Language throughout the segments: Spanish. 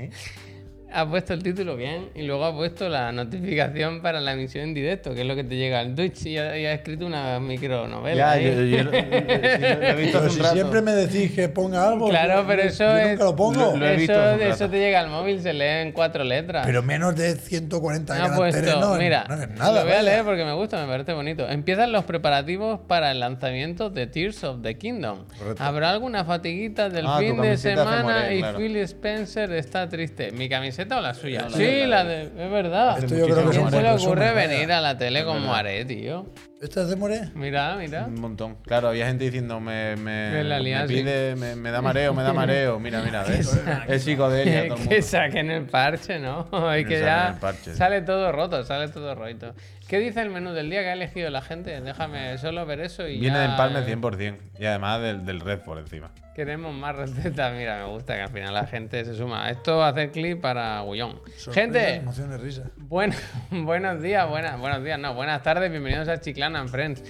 Okay. Ha puesto el título bien y luego ha puesto la notificación para la emisión en directo, que es lo que te llega al Twitch y ha, y ha escrito una micronovela. Ya, ahí. yo, yo- yo- lo he visto Pero hace si un rato. siempre me decís que ponga algo. Claro, pero eso es. nunca lo pongo. Lo eso, te llega al móvil, se lee en cuatro letras. Pero menos de 140 Me ha caracteres puesto, no, mira, no es nada. lo voy a leer porque me gusta, me parece bonito. Empiezan los preparativos para el lanzamiento de Tears of the Kingdom. Correcto. Habrá alguna fatiguita del Ah, fin de semana y claro. Phil Spencer está triste. ¿Mi camiseta o la suya? sí, la de... Es verdad. Esto yo creo que ¿Quién se le ocurre venir a la tele como haré, tío? ¿Esta es de More? Mira, mira. Un montón. Claro, había gente diciendo, me, me, Me pide, me, me da mareo, me da mareo. Mira, mira, ¿ves? Es psicodelia todo el mundo. que saquen el parche, ¿no? Y que ya parche. sale todo roto, sale todo roto. ¿Qué dice el menú del día que ha elegido la gente? Déjame solo ver eso y Viene ya, de empalme eh, 100%. Y además del, del Red por encima. Queremos más recetas. Mira, me gusta que al final la gente se suma. Esto va a hacer clip para Gullón. Gente, Emociones, risa. Bueno, buenos días, buenas, buenos días, no, buenas tardes, bienvenidos a And Friends.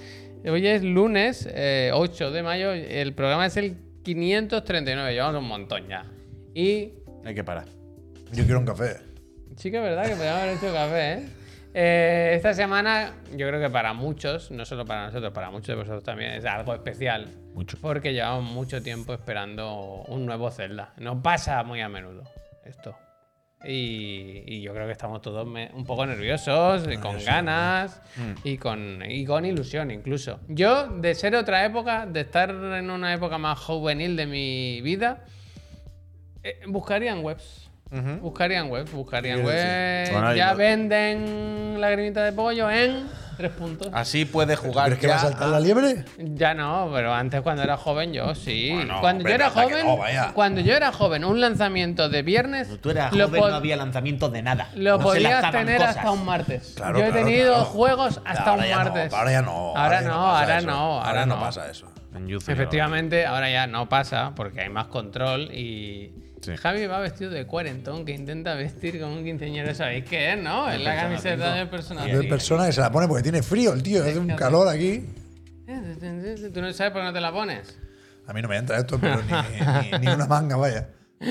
Hoy es lunes eh, 8 de mayo, el programa es el 539, llevamos un montón ya. Y Hay que parar. Yo quiero un café. sí que es verdad que podríamos haber hecho café, ¿eh? Eh, esta semana, yo creo que para muchos, no solo para nosotros, para muchos de vosotros también, es algo especial. Mucho. Porque llevamos mucho tiempo esperando un nuevo Zelda. Nos pasa muy a menudo esto. Y, y yo creo que estamos todos me- un poco nerviosos, y con ganas y, con, y con ilusión incluso. Yo, de ser otra época, de estar en una época más juvenil de mi vida, eh, buscaría en webs. Buscarían webs, buscarían ¿Qué quieres webs. Bueno, ya lo- venden lagrimita de pollo en tres puntos. Así puedes jugar ¿Crees que va a ya saltar la liebre? Ya no, pero antes cuando era joven yo sí. Bueno, cuando yo era joven, no, cuando yo era joven, un lanzamiento de viernes Tú eras joven, no había lanzamientos de nada. lo No podías tener cosas. hasta un martes. Claro, yo he claro, tenido claro. juegos hasta ahora un martes. No, ahora ya no. Ahora no, ahora eso. no, ahora no. pasa eso. en YouTube. Efectivamente, ahora ya no pasa porque hay más control y Sí. Javi va vestido de cuarentón que intenta vestir como un quinceañero. ¿Sabéis qué es, no? Es la camiseta de persona. Hay persona que se la pone porque tiene frío el tío. Hace un calor aquí. ¿Tú no sabes por qué no te la pones? A mí no me entra esto, pero ni, ni- ni una manga, vaya.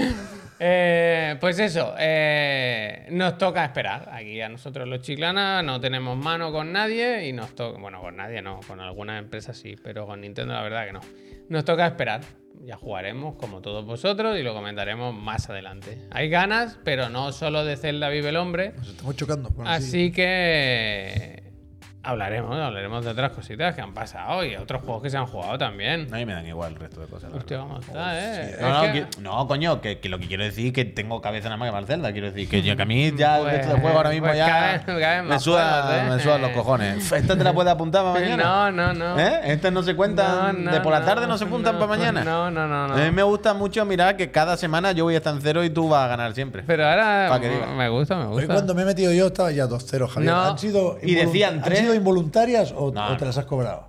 Eh, pues eso, eh, nos toca esperar. Aquí a nosotros los chiclana no tenemos mano con nadie y nos toca, bueno, con nadie no, con algunas empresas sí, pero con Nintendo la verdad que no. Nos toca esperar. Ya jugaremos como todos vosotros y lo comentaremos más adelante. Hay ganas, pero no solo de Zelda vive el hombre. Nos estamos chocando. Bueno, sí. Así que hablaremos, hablaremos de otras cositas que han pasado y otros juegos que se han jugado también. A mí me dan igual el resto de cosas. la Hostia, verdad. cómo está, eh. No, no, Es que- que- no, coño, que, que lo que quiero decir es que tengo cabeza nada más que para el Zelda. Quiero decir que, yo- que a mí ya el Pues- resto del juego ahora mismo pues ya cada vez- cada vez me, más suda, juegos, ¿eh? me sudan los cojones. ¿Esta te la puedes apuntar para mañana? No, no, no. ¿Eh? ¿Estas no se cuentan No, de por la tarde no se apuntan no, para mañana? No, no, no, no. A mí me gusta mucho mirar que cada semana yo voy a estar en cero y tú vas a ganar siempre. Pero ahora que diga. me gusta, me Hoy gusta. cuando me he metido yo estaba ya 2-0, Javier. No. ¿Han sido, Y decían ¿Han tres. Sido involuntarias o, No, o te las has cobrado?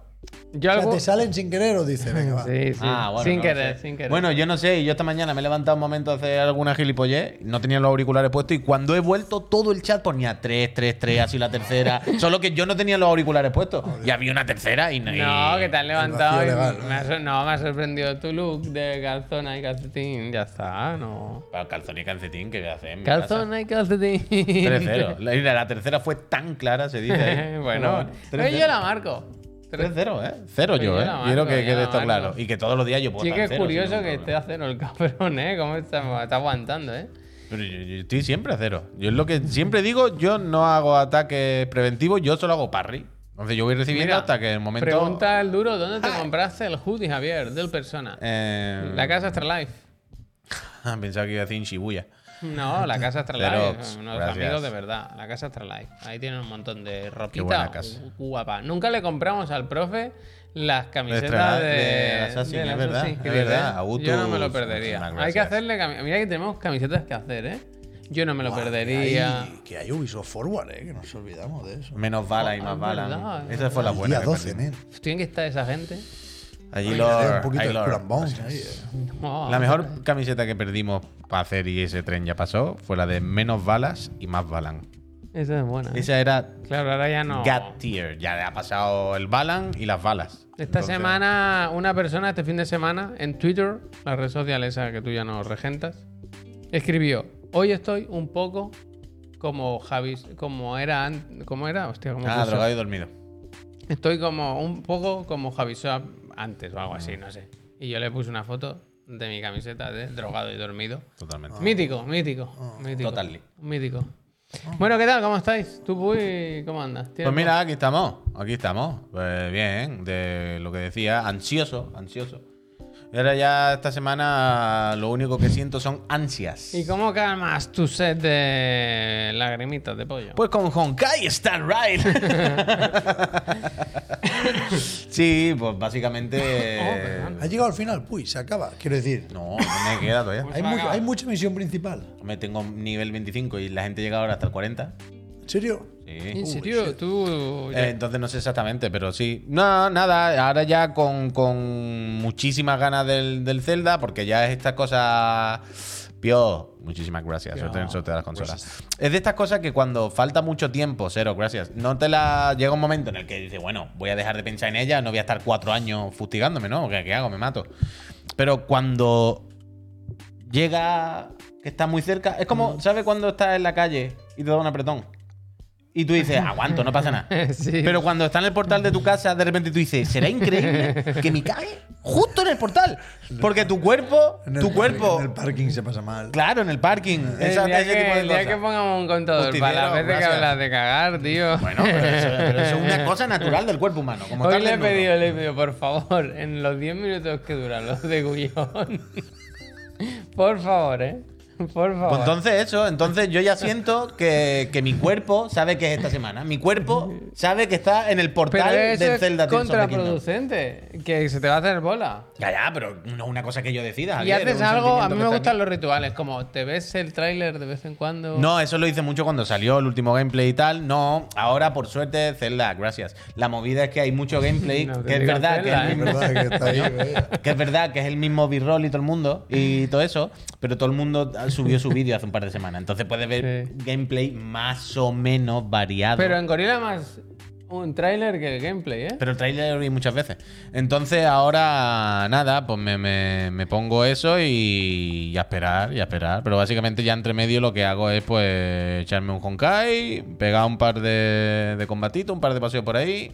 Yo O sea, algo- te salen sin querer o dices, venga, va. Sí, sí. Ah, bueno, sin no querer, sin querer. Bueno, yo no sé, yo esta mañana me he levantado un momento a hacer alguna gilipollez, no tenía los auriculares puestos y cuando he vuelto todo el chat ponía 3, 3, 3, así la tercera, solo que yo no tenía los auriculares puestos y había una tercera y no. y- no, que te has levantado vacío y legal, me ha sor- no, me ha sorprendido tu look de calzona y calcetín. Ya está, no. Bueno, calzón y calcetín, ¿qué voy a hacer? Calzona y calcetín. casa? 3-0. La, y la tercera fue tan clara, se dice. ahí. bueno, pero yo la marco. 3-0, ¿eh? Cero yo, yo ¿eh? Quiero que quede esto claro. Y que todos los días yo puedo Sí que es cero, curioso que esté a cero el cabrón, ¿eh? ¿Cómo está, está aguantando, eh? Pero yo, yo estoy siempre a cero. Yo es lo que siempre digo, yo no hago ataques preventivos, yo solo hago parry. Entonces yo voy recibiendo Mira, hasta que el momento. Pregunta el duro, ¿dónde te compraste el hoodie, Javier, del persona? Eh, La casa Astralife. Pensaba que iba a decir en Shibuya. No, la casa Astralife. Unos gracias. amigos de verdad. La casa Astralife. Ahí tienen un montón de ropita. buena casa. gu- Guapa. Nunca le compramos al profe las camisetas de, de Assassin, del es verdad, es verdad. Yo no me lo perdería. Hay que hacerle. cami- Mira que tenemos camisetas que hacer, ¿eh? Yo no me lo perdería. Que hay, que hay Ubisoft Forward, ¿eh? Que nos olvidamos de eso. Menos balas y Oh, más es balas. verdad, es Esa fue la buena. día que 12, perdimos. men. Tienen que estar esa gente. Allí los. un poquito de ahí, eh. La mejor camiseta que perdimos para hacer y ese tren ya pasó fue la de menos balas y más balan. Esa es buena. ¿eh? Esa era Claro, ahora ya no. God tier. Ya le ha pasado el balan y las balas. Esta Entonces, semana, una persona, este fin de semana, en Twitter, la red social esa que tú ya no regentas, escribió: Hoy estoy un poco como Javi, como era, como era, hostia, como Ah, drogado y dormido. Estoy como un poco como Javi Swap antes o algo así, no sé. Y yo le puse una foto de mi camiseta de drogado y dormido. Totalmente. Mítico, mítico, mítico. Totally. Mítico. Bueno, ¿qué tal? ¿Cómo estáis? ¿Tú, Puy, cómo andas? Pues ¿Tienes- mira, aquí estamos. Aquí estamos. Pues bien, de lo que decía, ansioso, ansioso. Y ahora ya esta semana lo único que siento son ansias. ¿Y cómo calmas tu sed de lagrimitas de pollo? Pues con Honkai Star Right. sí, pues básicamente. Oh, perdón. Ha llegado al final, puy, se acaba. Quiero decir, no, no me queda todavía. hay, va a mu- acabar. hay mucha misión principal. Me tengo nivel 25 y la gente llega ahora hasta el 40. ¿En serio? Sí. ¿En serio? ¿Tú...? Eh, entonces no sé exactamente, pero sí. No, nada, ahora ya con, con muchísimas ganas del, del Zelda, porque ya es esta cosa. Pio, muchísimas gracias. Pio, suerte de las consolas. Es de estas cosas que cuando falta mucho tiempo, cero, gracias. No te la. Llega un momento en el que dices, bueno, voy a dejar de pensar en ella, no voy a estar cuatro años fustigándome, ¿no? ¿Qué, qué hago? Me mato. Pero cuando llega que está muy cerca, es como, Mm. ¿sabes cuando estás en la calle y te da un apretón? Y tú dices, aguanto, no pasa nada. Sí. Pero cuando está en el portal de tu casa, de repente tú dices, ¿será increíble que me cague justo en el portal? Porque tu cuerpo, En el tu parking- cuerpo, En el parking se pasa mal. claro, en el parking. El esa- día, ese que, tipo de el día que pongamos un contador para las veces que hablas de cagar, tío. Bueno, pero eso, pero eso es una cosa natural del cuerpo humano. Como Hoy le he pedido, le he pedido, por favor, en los 10 minutos que duran los de guion. por favor, ¿eh? Por favor. Pues entonces eso, entonces yo ya siento que, que mi cuerpo sabe que es esta semana. Mi cuerpo sabe que está en el Pero portal eso es Zelda Tears of the Kingdom. contraproducente. Que se te va a hacer bola. Ya, ya, pero no es una cosa que yo decida. Y Javier, haces un algo, a sentimiento mí que me está gustan aquí. los rituales, como te ves el tráiler de vez en cuando. No, eso lo hice mucho cuando salió el último gameplay y tal. No, ahora por suerte, Zelda, gracias. La movida es que hay mucho gameplay, No te que es digas verdad que Zelda, es, el mismo, verdad que está ahí, vaya. que es verdad que es el mismo b-roll y todo el mundo y todo eso, pero todo el mundo subió su vídeo hace un par de semanas. Entonces puedes ver Sí. gameplay más o menos variado. Pero en Gorilla más un tráiler que el gameplay, ¿eh? Pero el trailer lo vi muchas veces. Entonces ahora, nada, pues me, me- me pongo eso y, y a esperar, y a esperar. Pero básicamente ya entre medio lo que hago es pues echarme un Honkai, pegar un par de, de combatitos, un par de paseos por ahí.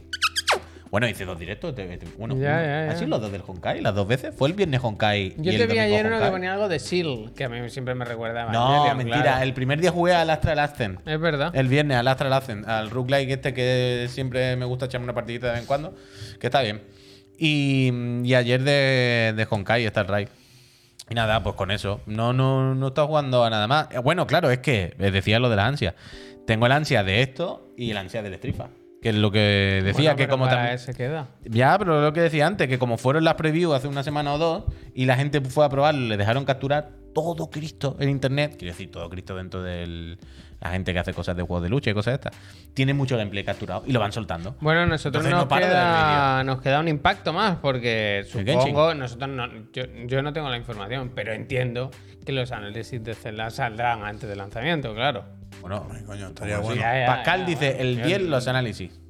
Bueno, hice dos directos. bueno, Ya, ya, ya. ¿Así los dos del Honkai? ¿Las dos veces? ¿Fue el viernes Honkai? Yo y el te vi ayer uno que ponía algo de Seal, que a mí siempre me recuerda No, mentira. claro. El primer día jugué al Astral Ascent. Es verdad. El viernes al Astral Ascent, al roguelike este que siempre me gusta echarme una partidita de vez en cuando, que está bien. Y, y ayer de, de Honkai está el Rai. Y nada, pues con eso. No, no, no está jugando a nada más. Eh, Bueno, claro, es que eh, decía lo de la ansia. Tengo el ansia de esto y el ansia del Strifa. Que es lo que decía, Bueno, que como también. ese queda. Ya, pero lo que decía antes, que como fueron las previews hace una semana o dos y la gente fue a probarlo, le dejaron capturar todo Cristo en internet. Quiero decir, todo Cristo dentro de la gente que hace cosas de juegos de lucha y cosas de estas. Tiene mucho gameplay capturado y lo van soltando. Bueno, nosotros Entonces nos, no queda, nos queda un impacto más porque supongo, nosotros no, yo, yo no tengo la información, pero entiendo que los análisis de Zelda saldrán antes del lanzamiento, claro. Bueno, Ay, coño, estaría como bueno. si- Ya, ya, Pascal ya, dice bueno. el 10 los análisis.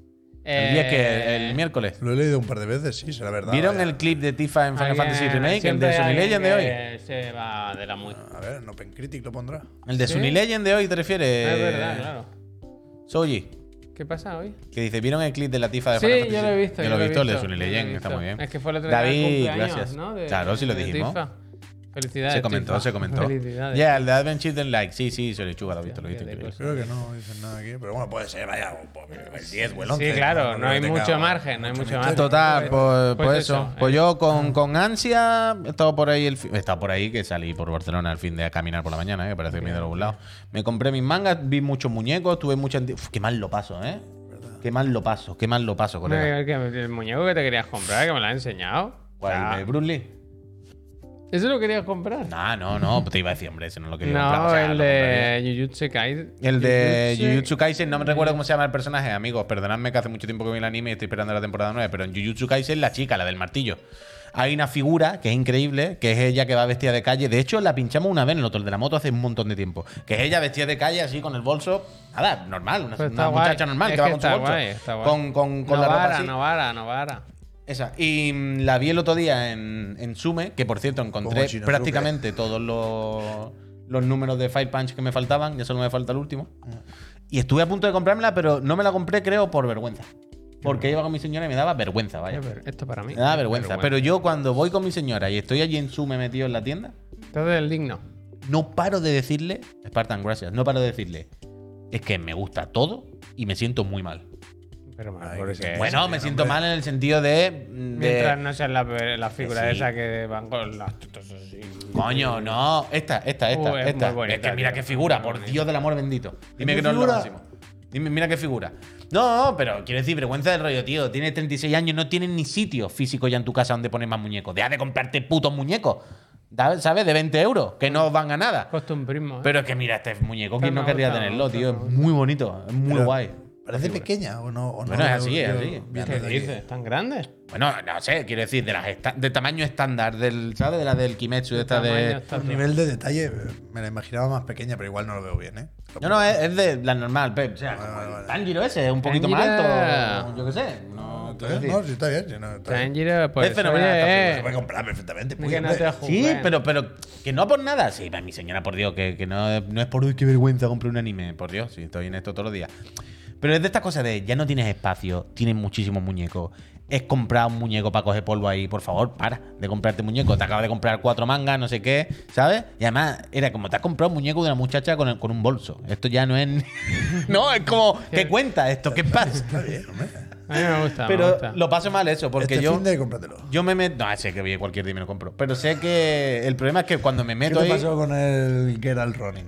Eh, El 10 que el miércoles. Lo he leído un par de veces, sí, será verdad. ¿Vieron vaya. el clip de Tifa en Final Fantasy Remake? El de Sony Legend de hoy. Se va de la muy. A ver, en Open Critic lo pondrá. El de ¿Sí? Sony Legend de hoy, ¿te refieres? es verdad, claro. Soji. ¿Qué pasa hoy? Que dice, ¿vieron el clip de la tifa de Sí, Final Fantasy? yo lo he visto. Yo lo he visto, el de he Legend, está muy bien. Es que fue el otro día David, cumpleaños, gracias. ¿no? De- Claro, sí lo dijimos. Tifa. Felicidades. Se comentó, se comentó. Felicidades. Ya, el de Advent Children Like. Sí, sí, se lechuga, lo he visto, lo he visto. Creo que no dicen nada aquí, pero bueno, puede ser, vaya, el 10 o el 11. Sí, claro, no hay mucho tenga margen, no hay mucho margen. Total, pues, Pues pues eso, eso. Pues eh. yo con, con ansia he estado por ahí el he estado por ahí que salí por Barcelona al fin de a caminar por la mañana, eh, que parece que me he ido a algún lado. Me compré mis mangas, vi muchos muñecos, tuve mucha anti- Uf, qué mal lo paso, ¿eh? Qué mal lo paso, qué mal lo paso, colega. el, muñeco que te querías comprar, que me lo has enseñado. ¿Cuál, el de Bruce Lee? ¿Eso lo querías comprar? No, no, no, pues te iba a decir, hombre, ese no lo quería No, comprar. o sea, el de Jujutsu Kaisen. El de Jujutsu Kaisen, no me recuerdo cómo se llama el personaje, amigos. Perdonadme que hace mucho tiempo que vi el anime y estoy esperando la temporada 9, pero en Jujutsu Kaisen la chica, la del martillo. Hay una figura que es increíble, que es ella que va vestida de calle. De hecho, la pinchamos una vez en el otro, el de la moto, hace un montón de tiempo. Que es ella vestida de calle, así con el bolso. Nada, normal, una, Pues muchacha normal Es que va con su bolso. guay, está guay. Con, con, con la ropa Novara, así. Novara, Novara. Esa. Y mm, la vi el otro día en, en Sume, que por cierto encontré prácticamente todos los, los números de Fire Punch que me faltaban, ya solo me falta el último. Y estuve a punto de comprármela, pero no me la compré, creo, por vergüenza. Porque iba con mi señora y me daba vergüenza, vaya. Esto para mí. Me daba vergüenza. Pero yo cuando voy con mi señora y estoy allí en Sume metido en la tienda, Todo el digno. no paro de decirle, Spartan, gracias, no paro de decirle, es que me gusta todo y me siento muy mal. Pero mal, Ay, que. Bueno, me siento mal en el sentido de... de- Mientras no sean las la figuras Sí. esas que van con las así. Coño, no. Esta, esta, esta. Uh, es esta. muy bonita, es que mira tío. qué figura, por bonita. Dios del amor bendito. Dime ¿Qué que no es lo máximo. Dime, mira qué figura. No, pero quiero decir, vergüenza del rollo, tío. Tienes 36 años, no tienes ni sitio físico ya en tu casa donde pones más muñecos. Deja de comprarte putos muñecos. ¿Sabes? De 20 euros, que no van a nada. Costumbrismo. ¿eh? Pero es que mira, este muñeco, ¿quién no querría tenerlo, tío? Es muy bonito, es muy Pero guay. ¿Parece pequeña o no? o no Bueno, es lo así, es así. ¿Qué dices? ¿Tan grande? Bueno, no sé, quiero decir, de las esta- de tamaño estándar, del, ¿sabes? De la del Kimetsu, de esta de. está Un todo. nivel de detalle me la imaginaba más pequeña, pero igual no lo veo bien, ¿eh? No, no, es, es de la normal, Pep. O sea, Vale, vale, vale. Tanjiro ese, es un poquito más alto. Yo qué sé. No, decir. no, sí, está bien. sí, no, está bien. Tanjiro, pues. Es fenomenal eh, puede comprar perfectamente. es pues, que no Sí, pero, pero que no por nada. Sí, mi señora, por Dios, que, que no, no es por uy, qué vergüenza comprar un anime. Por Dios, sí, estoy en esto todos los días. Pero es de estas cosas de ya no tienes espacio, tienes muchísimos muñecos. Es comprar un muñeco para coger polvo ahí. Por favor, para de comprarte muñeco. Te acabas de comprar cuatro mangas, no sé qué, ¿sabes? Y además, era como te has comprado un muñeco de una muchacha con, el- con un bolso. Esto ya no es. no, es como. ¿Qué cuenta esto? ¿Qué pasa? Está bien, hombre. A mí me gusta. me Pero gusta. lo paso mal eso, porque este yo. fin de cómpratelo. Yo me meto. No, sé que voy cualquier día me lo compro. Pero sé que el problema es que cuando me ¿Qué meto te ahí. pasó con el Geralt Ronin?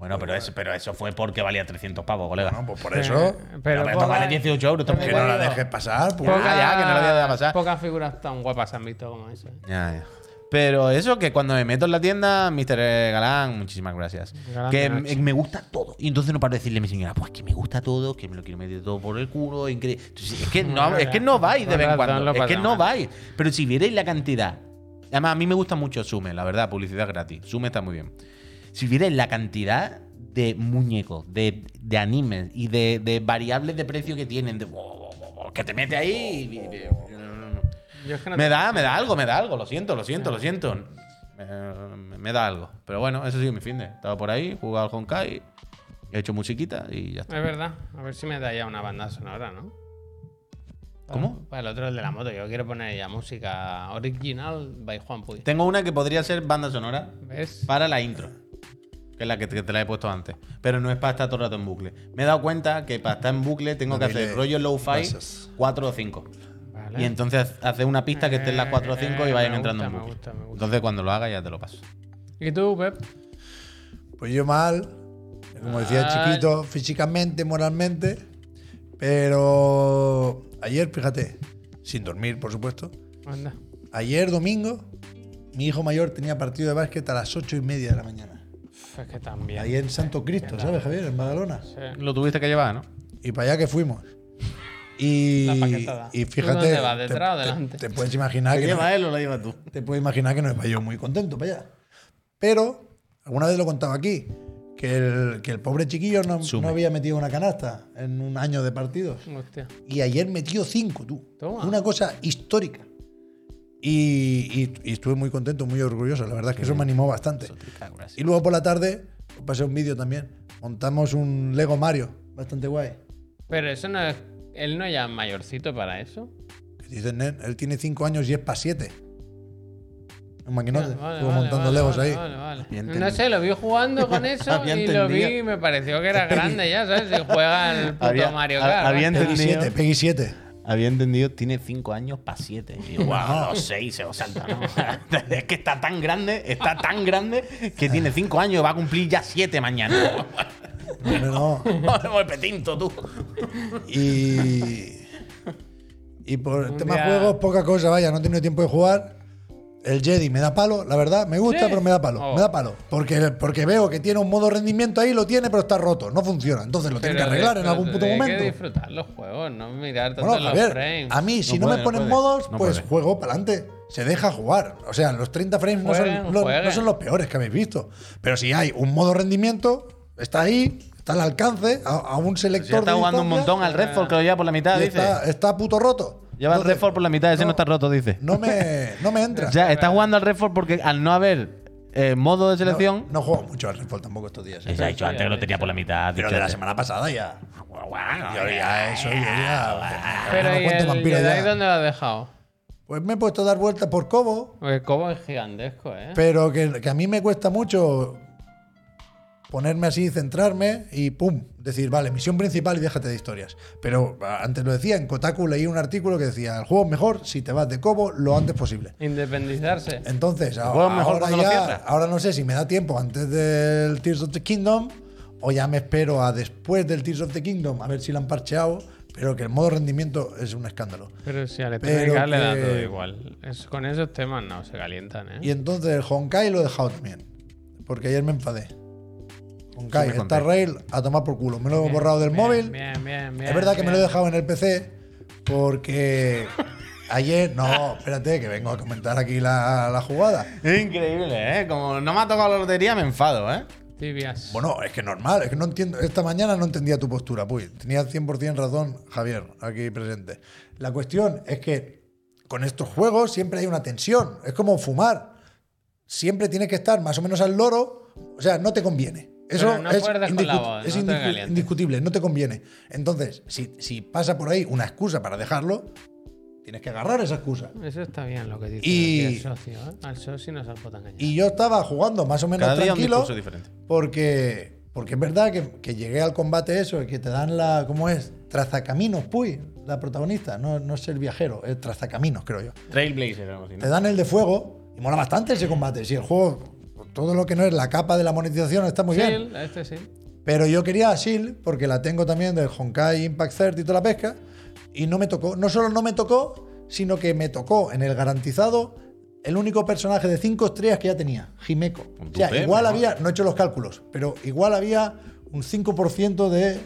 Bueno, pero eso, pero eso fue porque valía 300 pavos, colega. Bueno, pues por Sí, eso. pero, Pero esto poca- vale 18 euros. esto es Que no la dejes pasar. pues. Ya, ya, que no pasar. Pocas figuras tan guapas han visto como eso. ¿eh? Ya, ya. Pero eso, que cuando me meto en la tienda, Mr. Galán, muchísimas gracias. Galán que me, gusta todo. Y entonces no paro de decirle a mi señora, pues que me gusta todo, que me lo quiero meter todo por el culo. increíble. Entonces, es que no, es que no vais de vez en cuando. Es que no vais. Pero si vierais la cantidad. Además, a mí me gusta mucho Sume, la verdad, publicidad gratis. Sume está muy bien. Si vierais la cantidad de muñecos, de, de animes y de, de variables de precio que tienen, de, que te mete ahí y- es que no me da, me da algo, me da algo. Lo siento, lo siento, lo siento. Me, me da algo. Pero bueno, eso ha sido mi fin de. Estaba por ahí, jugado al Honkai, he hecho musiquita y ya está. Es verdad. A ver si me da ya una banda sonora, ¿no? ¿Cómo? Para el otro, el de la moto. Yo quiero poner ya música original by Juan Puy. Tengo una que podría ser banda sonora ¿Ves? para la intro. Que es la que te, que te la he puesto antes. Pero no es para estar todo el rato en bucle. Me he dado cuenta que para estar en bucle tengo que hacer rollo low-fi pasas. 4 o 5. Vale. Y entonces hacer una pista que esté en las 4 o 5 y Eh, vayan me entrando gusta, en me bucle. gusta, me gusta. Entonces cuando lo haga ya te lo paso. ¿Y tú, Pep? Pues yo mal, como decía, chiquito, físicamente, moralmente. Pero ayer, fíjate, sin dormir, por supuesto. Anda. Ayer, domingo, mi hijo mayor tenía partido de básquet a las ocho y media de la mañana. Uf, Es que también. Ahí en Santo Cristo, ¿sabes, Javier? En Badalona. Sí. Lo tuviste que llevar, ¿no? Y para allá que fuimos. Y, La paquetada. y ¿Tú fíjate, dónde vas, te- detrás o te- delante? Te, puedes imaginar ¿La que no, lleva él o la llevas tú? te puedes imaginar que no iba yo muy contento para allá. Pero alguna vez lo he contado aquí que el, que el pobre chiquillo no, no había metido una canasta en un año de partidos. Hostia. Y ayer metió cinco, tú. Toma. Una cosa histórica. Y, y- y estuve muy contento, muy orgulloso. La verdad es que eso me animó bastante. Y luego por la tarde, pasé un vídeo también. Montamos un Lego Mario, bastante guay. Pero eso no es. Él no es ya mayorcito para eso. Que dice, "Nen, él tiene cinco años y es para siete. Un maquinote. Vale, Estuvo vale, montando vale, Legos vale, ahí. vale, vale. Bien No entendido. sé, lo vi jugando con eso y lo vi entendido. y me pareció que era grande ya, ¿sabes? Si juega el puto Había- Mario Kart. había ¿sabes? Peggy entendido. 7, Peggy 7. Había entendido, tiene 5 años para 7. Y digo, wow, los 6 se lo salta, ¿no? es que está tan grande, está tan grande que tiene 5 años, va a cumplir ya 7 mañana. No, no. Petinto, tú. Y. Y por el tema día- juegos, poca cosa, vaya, no he tenido tiempo de jugar. El Jedi me da palo, la verdad, me gusta, Sí. pero me da palo. Oh. Me da palo. Porque, porque veo que tiene un modo rendimiento ahí, lo tiene, pero está roto, no funciona. Entonces lo tiene que arreglar de- en algún puto hay momento. que disfrutar los juegos, no mirar tanto Bueno, los Javier, frames. a mí, si No no, puede, me no ponen puede. modos, No pues puede. juego para adelante. Se deja jugar. O sea, los 30 frames no, son, no los peores que habéis visto. Pero si hay un modo rendimiento, está ahí, está al alcance, a, a un Si selector. ya está de jugando un montón al Redfall, que lo lleva por la mitad, dice. está, está puto roto. Lleva el Entonces, Redfall por la mitad, ese no, está roto, dice. No me, no me entra. Sea, está jugando al Redfall porque al no haber eh, modo de selección. No, no juego mucho al Redfall tampoco estos días. ¿eh? Se ha dicho antes que lo tenía por la mitad. Pero dicho de la semana pasada ya. Bueno, Yo ya eso, yo ya. Pero no ¿y el vampiro ya. dónde lo has dejado? Pues me he puesto a dar vueltas por Cobo, Porque Cobo es gigantesco, ¿eh? pero que, que a mí me cuesta mucho ponerme así, centrarme y pum, decir, vale, misión principal y déjate de historias. Pero ah, antes lo decía, en Kotaku leí un artículo que decía, el juego es mejor si te vas de Cobo lo antes posible. Independizarse. Entonces, a- mejor ahora, ya- no sé si me da tiempo antes del Tears of the Kingdom o ya me espero a después del Tears of the Kingdom a ver si lo han parcheado, pero que el modo rendimiento es un escándalo. Pero si a Pero Electronic Arts le da que- todo igual. Es- con esos temas no se calientan, ¿eh? Y entonces el Honkai lo he dejado también, porque ayer me enfadé. Conté. Star Rail, a tomar por culo. Me lo he Bien, borrado del bien, móvil. Bien, bien, bien. es verdad que me lo he bien. dejado en el PC porque ayer, no, espérate, que vengo a comentar aquí la, la jugada. Es increíble, ¿eh? Como no me ha tocado la lotería, me enfado, ¿eh? Tibias. Bueno, es que normal, es que no entiendo. Esta mañana no entendía tu postura, pues. Tenía 100% razón, Javier, aquí presente. La cuestión es que con estos juegos siempre hay una tensión. Es como fumar. Siempre tienes que estar más o menos al loro. O sea, no te conviene. Eso no es, indiscu- voz, es no indiscu- indiscutible, no te conviene. Entonces, si, si pasa por ahí una excusa para dejarlo, tienes que agarrar esa excusa. Eso está bien lo que dice Y- el socio, ¿eh? Al socio no se. Y yo estaba jugando más o menos Cada día un tranquilo. Porque, porque es verdad que, que llegué al combate eso, que te dan la. ¿Cómo es? Trazacaminos, Puy, la protagonista. No, no es el viajero, es trazacaminos, creo yo. Trailblazer, algo así, ¿no? Te dan el de fuego y mola bastante ese combate. Si el juego, todo lo que no es la capa de la monetización está muy bien. Sí, este sí. Pero yo quería a Shield porque la tengo también del Honkai Impact 30 y toda la pesca. Y no me tocó. No solo no me tocó, sino que me tocó en el garantizado el único personaje de 5 estrellas que ya tenía, Himeko. Un O sea, igual había, no he hecho los cálculos, pero igual había un 5% de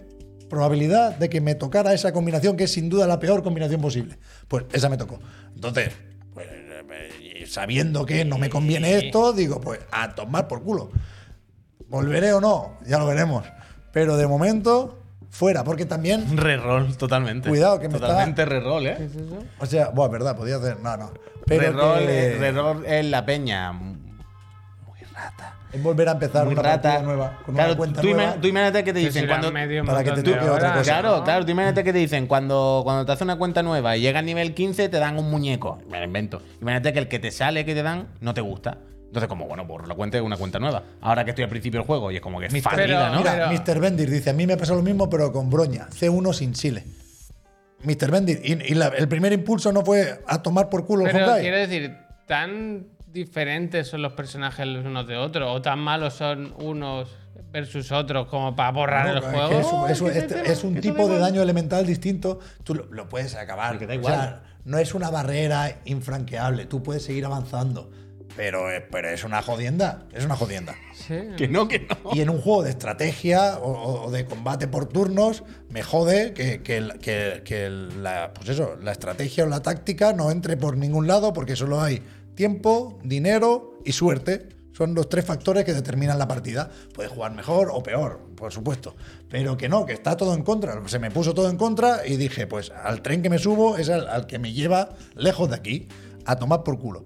probabilidad de que me tocara esa combinación, que es sin duda la peor combinación posible. Pues esa me tocó. Entonces, sabiendo que no me conviene esto, digo, pues a tomar por culo. Volveré o no, ya lo veremos. Pero de momento, fuera, porque también, Reroll, totalmente. Cuidado, que me Totalmente reroll, ¿Qué ¿eh? es eso? o sea, bueno, verdad, podía hacer, no, no. Pero Reroll, que eh, reroll en la peña. Muy rata. Es volver a empezar Muy una rata. partida nueva, con claro, una cuenta tú, nueva. tú imagínate que te dicen cuando. para que te toque otra cosa. Claro, ¿no? claro, tú imagínate que te dicen cuando, cuando te haces una cuenta nueva y llega a nivel 15 te dan un muñeco. Me lo invento. Imagínate que el que te sale, que te dan, no te gusta. Entonces, como, bueno, pues la cuenta es una cuenta nueva. Ahora que estoy al principio del juego y es como que Mister- fatiga, ¿no? Pero- Mira, Mr. Bendis dice, a mí me pasó lo mismo, pero con Broña, C1 sin Chile. Mr. Bendis, y, y la- el primer impulso no fue a tomar por culo el Pero Honkai. quiero decir, tan diferentes son los personajes los unos de otros, o tan malos son unos versus otros como para borrar No, el es juego. que es, un- es que este- te- es un que te tipo de daño elemental distinto. Tú lo, lo puedes acabar. Que da O igual. sea, no es una barrera infranqueable. Tú puedes seguir avanzando. Pero, es- pero es una jodienda. Es una jodienda. Sí. Que no, que no. Y en un juego de estrategia o, o de combate por turnos, me jode que, que que- que la, pues eso, la estrategia o la táctica no entre por ningún lado porque solo hay tiempo, dinero y suerte. Son los tres factores que determinan la partida. Puedes jugar mejor o peor, por supuesto. Pero que no, que está todo en contra. Se me puso todo en contra y dije, pues al tren que me subo es al, al que me lleva lejos de aquí, a tomar por culo.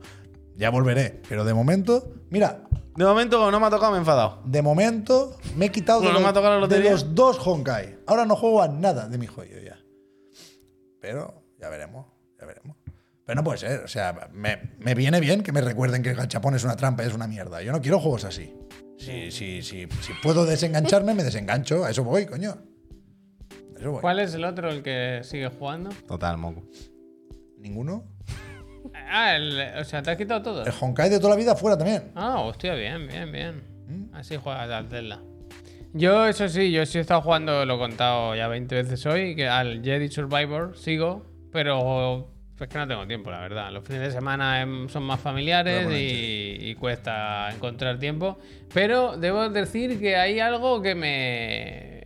Ya volveré. Pero de momento, mira, De momento no me ha tocado, me he enfadado. de momento me he quitado de, los, me ha tocado la de lotería. los dos Honkai. Ahora no juego a nada de mi joyo ya. Pero ya veremos. Pero no puede ser, o sea, me, me viene bien que me recuerden que el gachapón es una trampa y es una mierda. Yo no quiero juegos así. Si, si, si, si puedo desengancharme, me desengancho. A eso voy, coño. A eso voy. ¿Cuál es el otro el que sigue jugando? Total, moco. ¿Ninguno? Ah, el- o sea, te has quitado todo. El Honkai de toda la vida fuera también. Ah, hostia, bien, bien, bien. ¿Mm? Así juegas al Zelda. Yo, eso sí, yo sí he estado jugando, lo he contado ya 20 veces hoy, que al Jedi Survivor sigo, pero es que no tengo tiempo, la verdad. Los fines de semana em, son más familiares y cuesta encontrar tiempo. Pero debo decir que hay algo que me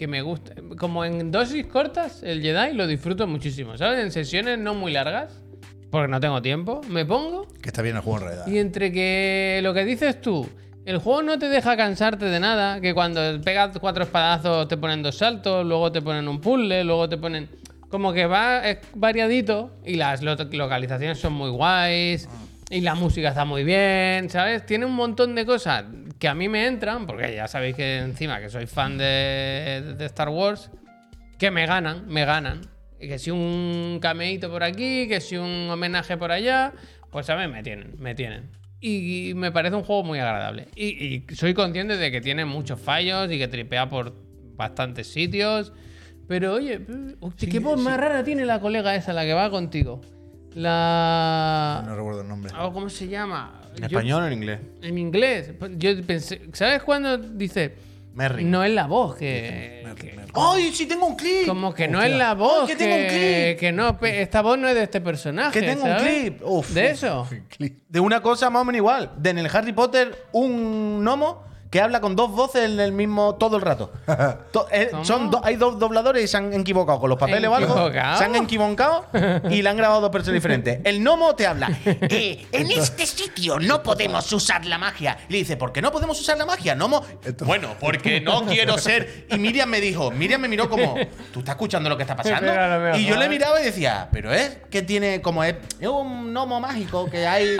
que me gusta. Como en dosis cortas, el Jedi lo disfruto muchísimo, ¿sabes? En sesiones no muy largas, porque no tengo tiempo, me pongo Que está bien el juego en realidad. y entre que lo que dices tú, el juego no te deja cansarte de nada, que cuando pegas cuatro espadazos te ponen dos saltos, luego te ponen un puzzle, luego te ponen... Como que va variadito y las lo- localizaciones son muy guays. Y la música está muy bien, ¿sabes? Tiene un montón de cosas que a mí me entran, porque ya sabéis que encima que soy fan de, de Star Wars, que me ganan, me ganan. Y que si un cameíto por aquí, que si un homenaje por allá, pues a mí me tienen, me tienen. Y, me parece un juego muy agradable. Y, y soy consciente de que tiene muchos fallos y que tripea por bastantes sitios. Pero oye, hostia, qué voz más rara tiene la colega esa, la que va contigo. La. No recuerdo el nombre. Oh, ¿Cómo se llama? ¿En Yo- español o en inglés? en inglés. Yo pensé. ¿Sabes cuando dice.? Merry. No es la voz que. que- ¡Ay, sí tengo un clip! como que no Hostia. es la voz. ¡Ay, que tengo un clip! que no, esta voz no es de este personaje. Que tengo un ¿sabes? clip. Uf, de uf, eso. De una cosa más o menos igual. De en el Harry Potter, un gnomo que habla con dos voces en el mismo todo el rato. To- eh, son do- hay dos dobladores y se han equivocado con los papeles o algo. ¿Equivocado? Se han equivocado y le han grabado dos personas diferentes. El gnomo te habla. Eh, en este sitio no podemos usar la magia. Le dice, ¿por qué no podemos usar la magia, gnomo? Esto- Bueno, porque no quiero ser. Y Miriam me dijo, Miriam me miró como, ¿tú estás escuchando lo que está pasando? Pero a lo mejor. Y yo le miraba y decía, pero es que tiene como es, es un gnomo mágico que hay.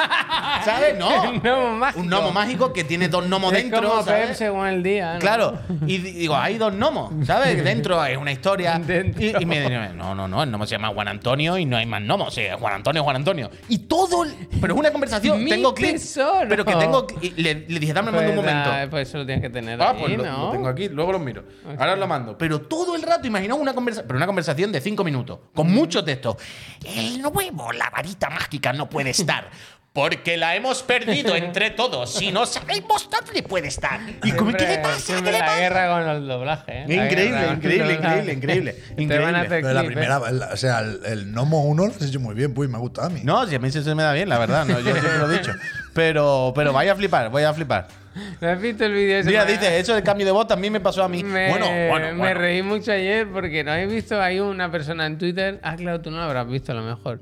¿Sabes? No. Un gnomo mágico. Un gnomo mágico que tiene dos gnomos Es dentro. como ¿sabes? Pep según el día. ¿no? Claro, y di- digo, hay dos gnomos, ¿sabes? Dentro hay una historia. Y, y me dice, no, no, no, el gnomo se llama Juan Antonio y no hay más gnomos. Sí, Juan Antonio, Juan Antonio. Y todo. el- pero es una conversación, tengo clips. Pero que tengo. y le, le dije, dame, Pues, un momento. pues eso lo tienes que tener Ah, ahí, pues lo, ¿no? lo tengo aquí, luego los miro. Ahora os lo mando. Pero todo el rato, imaginaos una conversación, pero una conversación de cinco minutos, con mucho texto. El nuevo, la varita mágica no puede estar. Porque la hemos perdido entre todos. Si no sabemos dónde puede estar. ¿Y cómo- qué le pasa? siempre ¿Qué le la guerra con el doblaje, ¿eh? La Increíble, increíble, doblaje. increíble, increíble, Te van a increíble. Pero la ¿eh? primera, el- o sea, el, el Nomo 1 lo has hecho muy bien, pues me ha gustado a mí. No, si a mí se me da bien, la verdad. No, yo siempre lo he dicho. Pero, pero vaya a flipar, voy a flipar. ¿No has visto el vídeo? Mira, Me- dice, eso del cambio de voz también me pasó a mí. Me, bueno, bueno, me bueno. reí mucho ayer porque no habéis visto, hay una persona en Twitter, ah, claro, tú no lo habrás visto a lo mejor,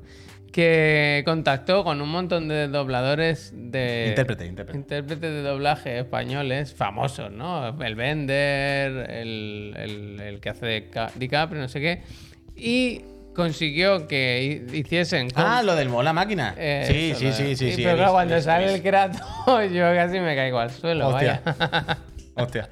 que contactó con un montón de dobladores de... Intérprete, intérprete. Intérpretes de doblaje españoles famosos, ¿no? El Bender, el, el- el que hace de Ca- DiCaprio, no sé qué. Y consiguió que hi- hiciesen... con- Ah, lo del mola máquina. Eh, sí, eso, sí, sí, de- sí, sí. Pero claro, cuando sale el. Kratos, yo casi me caigo al suelo, Hostia. vaya. Hostia.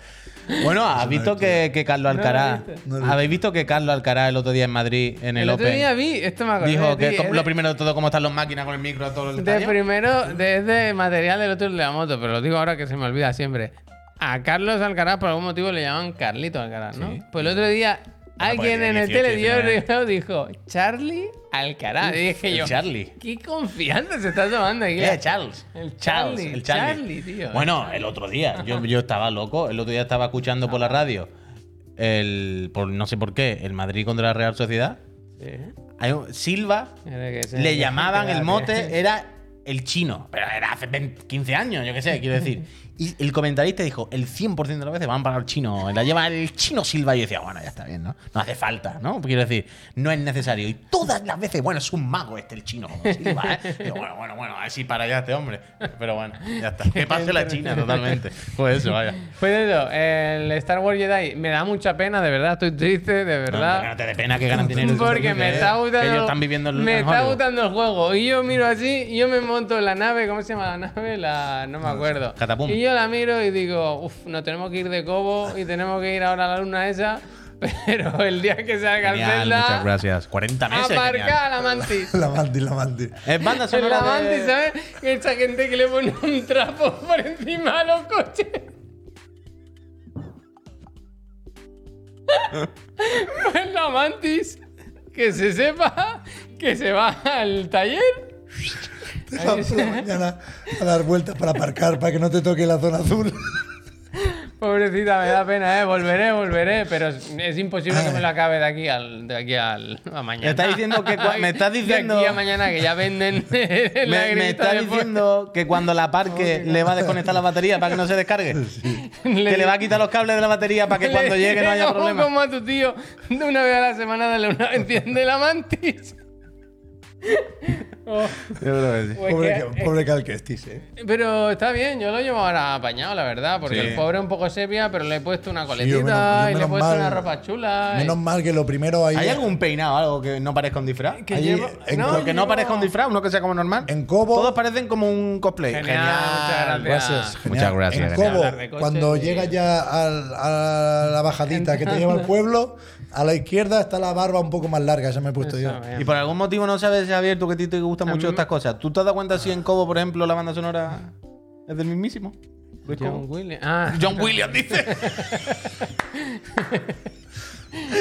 Bueno, ¿has visto que, que Carlos Alcaraz. No lo he ¿Habéis visto que Carlos Alcaraz el otro día en Madrid, en el, El otro Open, día vi, esto me acordé dijo de que ti, es lo de- primero de todo, cómo están las máquinas con el micro a todo el De estadio? primero, desde material del otro de la moto, pero lo digo ahora que se me olvida siempre. A Carlos Alcaraz por algún motivo le llaman Carlito Alcaraz, ¿no? Sí. Pues el otro día alguien en el 18, telediario dijo Charlie Alcaraz. y dije yo, Charlie. ¿qué confianza se está tomando aquí? Eh, Charles. El Charles, Charlie, el Charlie. Charlie, tío. Bueno, el otro día, yo, yo estaba loco. El otro día estaba escuchando por la radio, el, por, no sé por qué, el Madrid contra la Real Sociedad. Sí. Hay un- Silva le llamaban el mote, era el chino. Pero era hace 20, 15 años, yo qué sé, quiero decir. Y el comentarista dijo, el 100% de las veces van para el chino. La lleva el chino Silva. Y yo decía, bueno, ya está bien, ¿no? No hace falta, ¿no? Quiero decir, no es necesario. Y todas las veces, bueno, es un mago este, el chino Silva, ¿eh? Bueno, bueno, bueno, a ver si para allá este hombre. Pero bueno, ya está. Que pase la China totalmente. Pues eso, vaya. Pues eso, el Star Wars Jedi me da mucha pena, de verdad, estoy triste, de verdad. No, no te dé pena que ganan dinero. Porque me está gustando. Ellos están viviendo en Me está gustando el juego. Y yo miro así, y yo me monto la nave. ¿Cómo se llama la nave? La. No me acuerdo. Catapum. Y yo la miro y digo, uff, nos tenemos que ir de Cobo y tenemos que ir ahora a la luna esa. Pero el día que salga el Genial, muchas Zelda. gracias. 40 meses. genial. Aparca a la mantis. La mantis, la mantis. Es banda sonora la de- mantis, ¿sabes? Esa gente que le pone un trapo por encima a los coches. Pues la mantis, que se sepa que se va al taller. Te vas por la mañana a dar vueltas para aparcar, para que no te toque la zona azul. Pobrecita, me da pena, ¿eh? Volveré, volveré, pero es, es imposible que me lo acabe de aquí al, de aquí al, a mañana. Me estás diciendo que cua- me estás diciendo- De aquí a mañana que ya venden Me, me grita está de diciendo que cuando la parque le va a desconectar la batería para que no se descargue. Que le va a quitar los cables de la batería para que cuando Le- llegue no haya problema. como a tu tío, de una vez a la semana dale una enciende la mantis. Yo creo que sí. Pues Pobre, que- que- pobre Calquestis, ¿eh? Pero está bien, yo lo llevo ahora apañado, la verdad, porque Sí. el pobre es un poco sepia, pero le he puesto una yo coletita menos- yo y le he menos puesto mal- una ropa chula. y- Menos mal que lo primero ahí. ¿Hay algún peinado, algo que no parezca un disfraz? Que Allí, llevo- en no, co- que no llevo- parezca un disfraz, uno que sea como normal. En Cobo- Todos parecen como un cosplay. Genial, muchas gracias. Muchas gracias, En genial. Cobo, Hablar de coches cuando y- llegas ya al- a la bajadita que te lleva al pueblo, a la izquierda está la barba un poco más larga, esa me he puesto yo. Bien. Y por algún motivo no sabes, Javier, tú que a ti te gustan A mucho mí- estas cosas. ¿Tú te has dado cuenta si en Cobo, por ejemplo, la banda sonora es del mismísimo? Luis John Cobo. Williams. Ah, John Williams dice.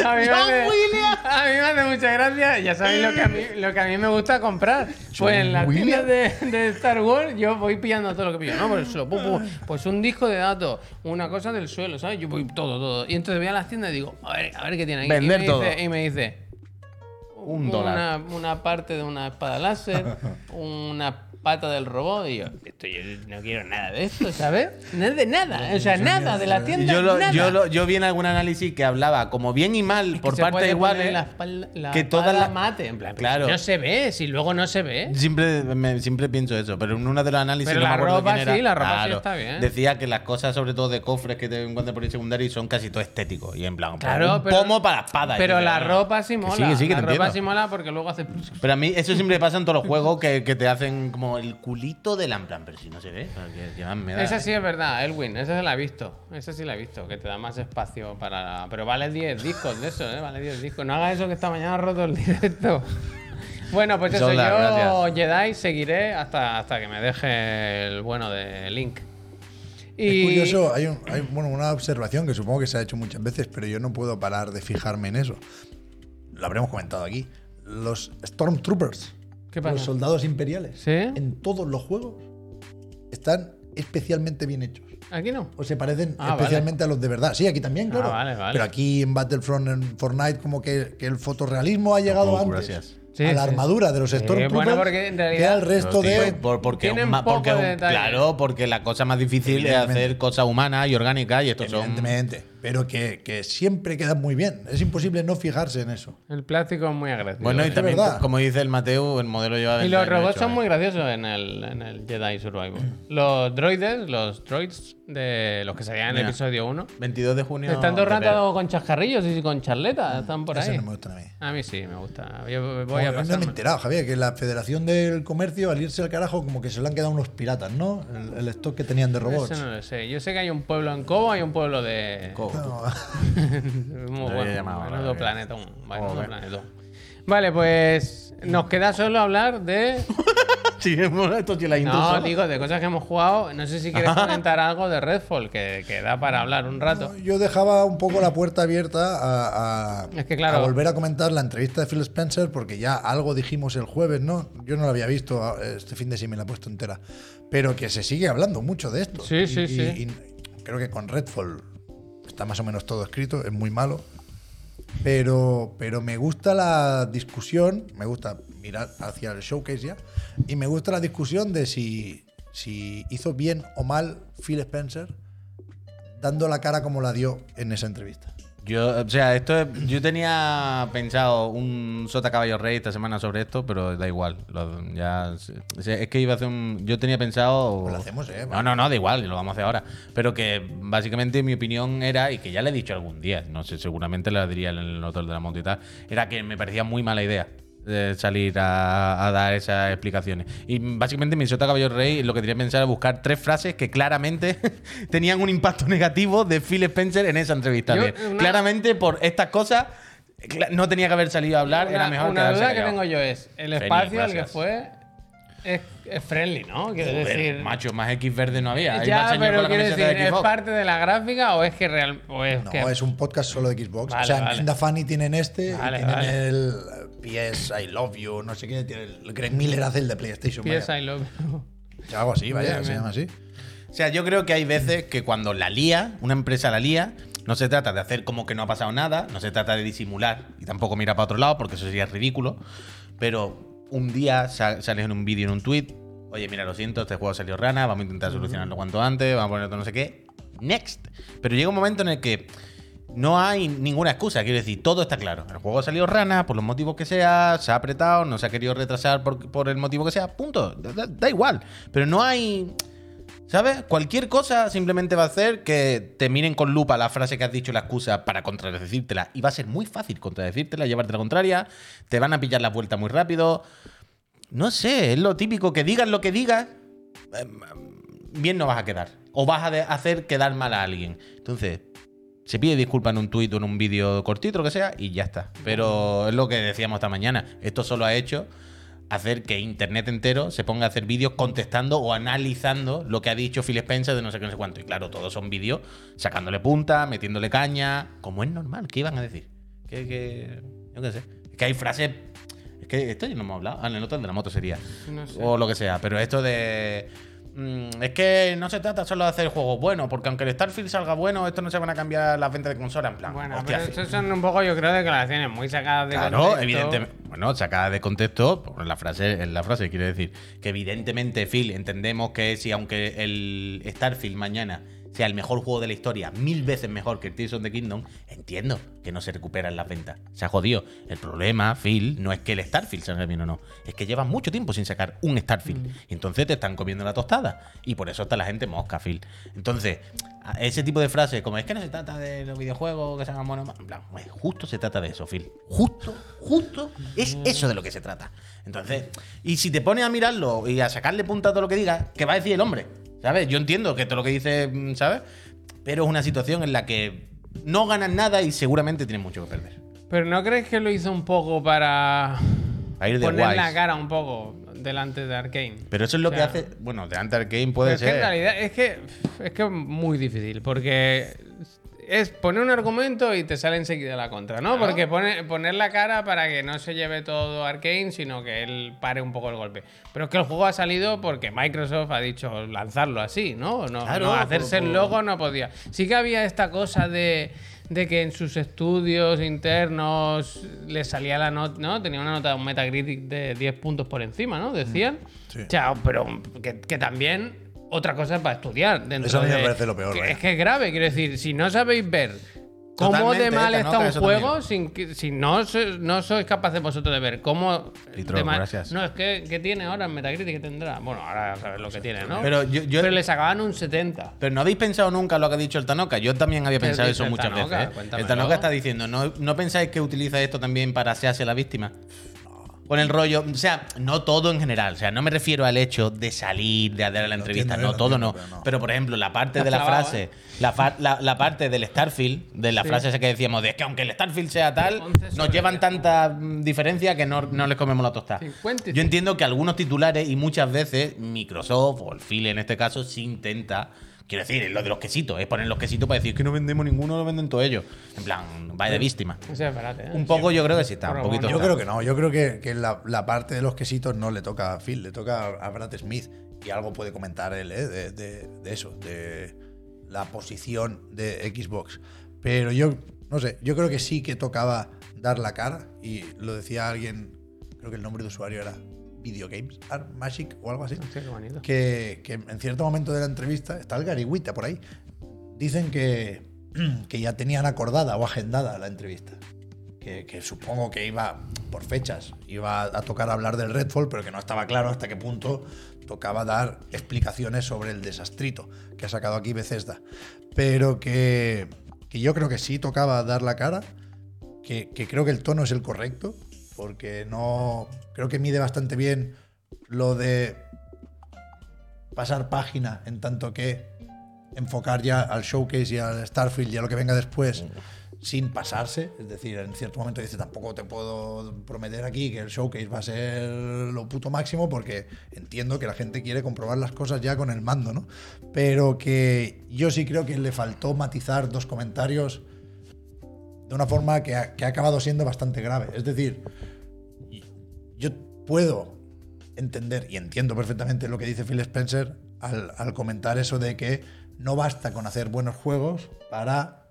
a mí, me hace, a mí me hace mucha gracia. Ya sabéis lo que a mí, lo que a mí me gusta comprar. Pues en las tiendas de, de Star Wars yo voy pillando todo lo que pillo. No, por el suelo. pum, pum. Pues un disco de datos, una cosa del suelo, ¿sabes? Yo voy todo, todo. Y entonces voy a las tiendas y digo, a ver, a ver qué tiene ahí. Vender y me todo. Dice, y me dice, Un dólar. Una, una parte de una espada láser, una pata del robot. Y yo, esto yo no quiero nada de esto, ¿sabes? No es de nada. O sea, nada de la tienda. yo, lo- nada. yo, lo- yo vi en algún análisis que hablaba como bien y mal que por se partes puede iguales. la la que todas las- mate. En plan, Claro. claro. No se ve, si luego no se ve. Siempre, me- siempre pienso eso, pero en uno de los análisis. Pero no la ropa sí, la ropa sí claro, está bien. Decía que las cosas, sobre todo de cofres que te encuentras por ahí secundario, son casi todo estéticos. Y en plan, Claro, un pero, pomo para la espada. Pero la dices, ropa sí que mola. sí, que sí, que la ropa entiendo. sí mola porque luego hace. Pero a mí eso siempre pasa en todos los juegos que, que te hacen como el culito del en plan, pero si no se ve. da, Esa ¿eh? sí es verdad, Elwin, esa se la he visto. Esa sí la he visto, que te da más espacio para. Pero vale 10 discos de eso, ¿eh? Vale 10 discos. No hagas eso que esta mañana ha roto el directo. Bueno, pues eso, yo gracias. Jedi seguiré hasta, hasta que me deje el bueno de Link. Es curioso, hay, un- hay, bueno, una observación que supongo que se ha hecho muchas veces, pero yo no puedo parar de fijarme en eso. Lo habremos comentado aquí. Los Stormtroopers, ¿Qué pasa? los soldados imperiales, ¿Sí? en todos los juegos están especialmente bien hechos. Aquí no. O se parecen Ah, especialmente a los de verdad. Sí, aquí también, claro. Ah, vale, vale. Pero aquí en Battlefront, en Fortnite, como que, que el fotorrealismo ha llegado Oh, antes gracias. Sí, a la sí, armadura de los Sí, Stormtroopers bueno, que al resto de... tío, por- porque tienen un porque de un- claro, porque la cosa más difícil es hacer cosas humanas y orgánicas y estos son Evidentemente, pero que, que siempre quedan muy bien. Es imposible no fijarse en eso. El plástico es muy agresivo. Bueno, y también, verdad. como dice el Mateo, el modelo lleva Y 20 los robots son ¿eh? muy graciosos en el, en el Jedi Survivor. Los droides, los droids de los que salían en el episodio 1, 22 de junio. están todo el rato con chascarrillos y con charletas, están por ahí. no me gustan a mí. A mí sí, me gusta. Yo voy Como a que no me he enterado, Javier, que la Federación del Comercio, al irse al carajo, como que se le han quedado unos piratas, ¿no? El, el stock que tenían de robots. Eso no lo sé. Yo sé que hay un pueblo en Cobo, hay un pueblo de. Co- No, Muy bueno. llamado Menudo planetón. Menudo Joder. planetón. Vale, pues nos queda solo hablar de. Sí, esto sí la intro No, digo, de cosas que hemos jugado. No sé si quieres comentar algo de Redfall, que, que da para hablar un rato. yo dejaba un poco la puerta abierta a, a- Es que, claro. a volver a comentar la entrevista de Phil Spencer, porque ya algo dijimos el jueves, ¿no? Yo no la había visto, este fin de sí me la he puesto entera. Pero que se sigue hablando mucho de esto. Sí, Y- sí, y- sí. y creo que con Redfall está más o menos todo escrito, es muy malo. Pero, pero me gusta la discusión, me gusta mirar hacia el showcase ya, y me gusta la discusión de si, si hizo bien o mal Phil Spencer dando la cara como la dio en esa entrevista. Yo, o sea, esto es- yo tenía pensado un Sota Caballo Rey esta semana sobre esto, pero da igual. lo- ya, o sea, es que iba a hacer un. Yo tenía pensado. Pues lo hacemos, ¿eh? No, no, no, da igual, lo vamos a hacer ahora. Pero que básicamente mi opinión era, y que ya le he dicho algún día, no sé, seguramente la diría en el hotel de la monta y tal, era que me parecía muy mala idea eh, salir a, a dar esas explicaciones. Y básicamente mi Sota Caballo Rey lo que tenía pensado era buscar tres frases que claramente tenían un impacto negativo de Phil Spencer en esa entrevista. Yo, de, una- Claramente por estas cosas no tenía que haber salido a hablar, era Una, mejor una duda que tengo yo es: el Feliz, espacio al que fue es, es friendly, ¿no? Quiero Joder, decir. macho, más X verde no había. Hay Ya, pero quiero decir, de ¿es parte de la gráfica o es que real o es No, que es un podcast solo de Xbox. Vale, o sea, en vale. Funny tienen este, Vale, y tienen vale. el PS I Love You, no sé qué. Tiene el Greg Miller hace el de PlayStation. PS vaya. I love you. Algo así, vaya, se llama así. O sea, yo creo que hay veces que cuando la lía, una empresa la lía, no se trata de hacer como que no ha pasado nada, no se trata de disimular y tampoco mira para otro lado porque eso sería ridículo, pero un día sa- sales en un vídeo, en un tweet, oye, mira, lo siento, este juego salió rana, vamos a intentar solucionarlo cuanto antes, vamos a poner todo no sé qué, next. Pero llega un momento en el que no hay ninguna excusa. Quiero decir, todo está claro. El juego ha salido rana, por los motivos que sea, se ha apretado, no se ha querido retrasar por, por el motivo que sea, punto. Da, igual. Pero no hay. ¿Sabes? Cualquier cosa simplemente va a hacer que te miren con lupa la frase que has dicho, la excusa, para contradecírtela. Y va a ser muy fácil contradecírtela, llevarte la contraria. Te van a pillar la vuelta muy rápido. No sé, es lo típico. Que digas lo que digas, em, bien no vas a quedar. O vas a hacer quedar mal a alguien. Entonces, se pide disculpas en un tuit o en un vídeo cortito, lo que sea, y ya está. Pero es lo que decíamos esta mañana. Esto solo ha hecho hacer que Internet entero se ponga a hacer vídeos contestando o analizando lo que ha dicho Phil Spencer de no sé qué, no sé cuánto. Y claro, todos son vídeos sacándole punta, metiéndole caña, como es normal. ¿Qué iban a decir? Que, que yo qué sé. Es que hay frases... Es que esto ya no hemos hablado. Ah, en el otro de la moto sería. No sé. O lo que sea. Pero esto de... mm, es que no se trata solo de hacer juegos buenos, porque aunque el Starfield salga bueno, esto no se van a cambiar las ventas de consola en plan. Bueno, hostia, pero sí. eso son un poco, yo creo, declaraciones muy sacadas de Claro, contexto. evidentemente. Bueno, sacada de contexto, por la frase, en la frase quiere decir que evidentemente, Phil, entendemos que si aunque el Starfield mañana sea el mejor juego de la historia, mil veces mejor que el Tears of the Kingdom, entiendo que no se recuperan las ventas. Se ha jodido. El problema, Phil, no es que el Starfield salga bien o no, es que llevan mucho tiempo sin sacar un Starfield. Y entonces te están comiendo la tostada. Y por eso está la gente mosca, Phil. Entonces, ese tipo de frases, como es que no se trata de los videojuegos que se hagan buenos, en plan, pues, justo se trata de eso, Phil. Justo, justo es eso de lo que se trata. Entonces, y si te pones a mirarlo y a sacarle punta a todo lo que diga, ¿qué va a decir el hombre? ¿Sabes? Yo entiendo que todo lo que dice, mm, ¿sabes? Pero es una situación en la que no ganan nada y seguramente tienen mucho que perder. Pero ¿no crees que lo hizo un poco para A ir de poner guays. la cara un poco delante de Arkane? Pero eso es lo O sea, que hace. Bueno, de Ant Game Pero puede es que en ser. realidad es que es que es muy difícil porque es poner un argumento y te sale enseguida la contra, ¿no? Porque pone, poner la cara para que no se lleve todo Arkane, sino que él pare un poco el golpe. Pero es que el juego ha salido porque Microsoft ha dicho lanzarlo así, ¿no? No, Claro, no, hacerse por- el logo no podía. Sí que había esta cosa de, de que en sus estudios internos le salía la nota, ¿no? Tenía una nota de un Metacritic de 10 puntos por encima, ¿no? Decían. Sí. O sea, pero que, que también otra cosa es para estudiar. Dentro Eso a mí me de- parece lo peor, que es que es grave, quiero decir, si no sabéis ver cómo Totalmente, de mal está un juego, sin que- si no, sois- no sois capaces vosotros de ver cómo. Litro, de mal- gracias. No, es que, que tiene ahora en Metacritic que tendrá. Bueno, ahora sabes lo que tiene, ¿no? Pero yo- yo- Pero le sacaban un 70. Pero no habéis pensado nunca lo que ha dicho el Tanoka. Yo también había ¿Qué pensado eso muchas Tanoka? veces. ¿eh? El. Tanoka está diciendo, ¿no, ¿no pensáis que utiliza esto también para hacerse la víctima? Con el rollo, o sea, no todo en general, o sea, no me refiero al hecho de salir, de dar la entrevista, entiendo, no, todo entiendo, no. pero no. Pero por ejemplo, la parte Te de la clavado, frase, la, fa- la- la parte del Starfield, de la Sí. frase esa que decíamos, de que aunque el Starfield sea tal, nos llevan tanta mm, diferencia que no, no les comemos la tostada. 50 y Yo entiendo que algunos titulares y muchas veces Microsoft o el Phil en este caso sí intenta. Quiero decir, es lo de los quesitos, es poner los quesitos para decir que no vendemos ninguno, lo venden todos ellos. En plan, vaya de víctima. O sea, espérate, ¿eh? Un poco yo creo que sí está, un poquito. Yo está. creo que no, yo creo que, que la, la parte de los quesitos no le toca a Phil, le toca a Brad Smith. Y algo puede comentar él ¿eh? de, de- de eso, de la posición de Xbox. Pero yo, no sé, yo creo que sí que tocaba dar la cara. Y lo decía alguien, creo que el nombre de usuario era Videogames, Art Magic o algo así. Hostia, qué bonito. que, que en cierto momento de la entrevista, está el Garigüita por ahí, dicen que, que ya tenían acordada o agendada la entrevista. Que, que supongo que iba por fechas, iba a tocar hablar del Redfall, pero que no estaba claro hasta qué punto tocaba dar explicaciones sobre el desastrito que ha sacado aquí Bethesda. Pero que, que yo creo que sí tocaba dar la cara, que, que creo que el tono es el correcto, porque no. Creo que mide bastante bien lo de pasar página en tanto que enfocar ya al showcase y al Starfield y a lo que venga después sin pasarse. Es decir, en cierto momento dice, tampoco te puedo prometer aquí que el showcase va a ser lo puto máximo porque entiendo que la gente quiere comprobar las cosas ya con el mando, ¿no? Pero que yo sí creo que le faltó matizar dos comentarios de una forma que ha, que ha acabado siendo bastante grave. Es decir, yo puedo entender y entiendo perfectamente lo que dice Phil Spencer al, al comentar eso de que no basta con hacer buenos juegos para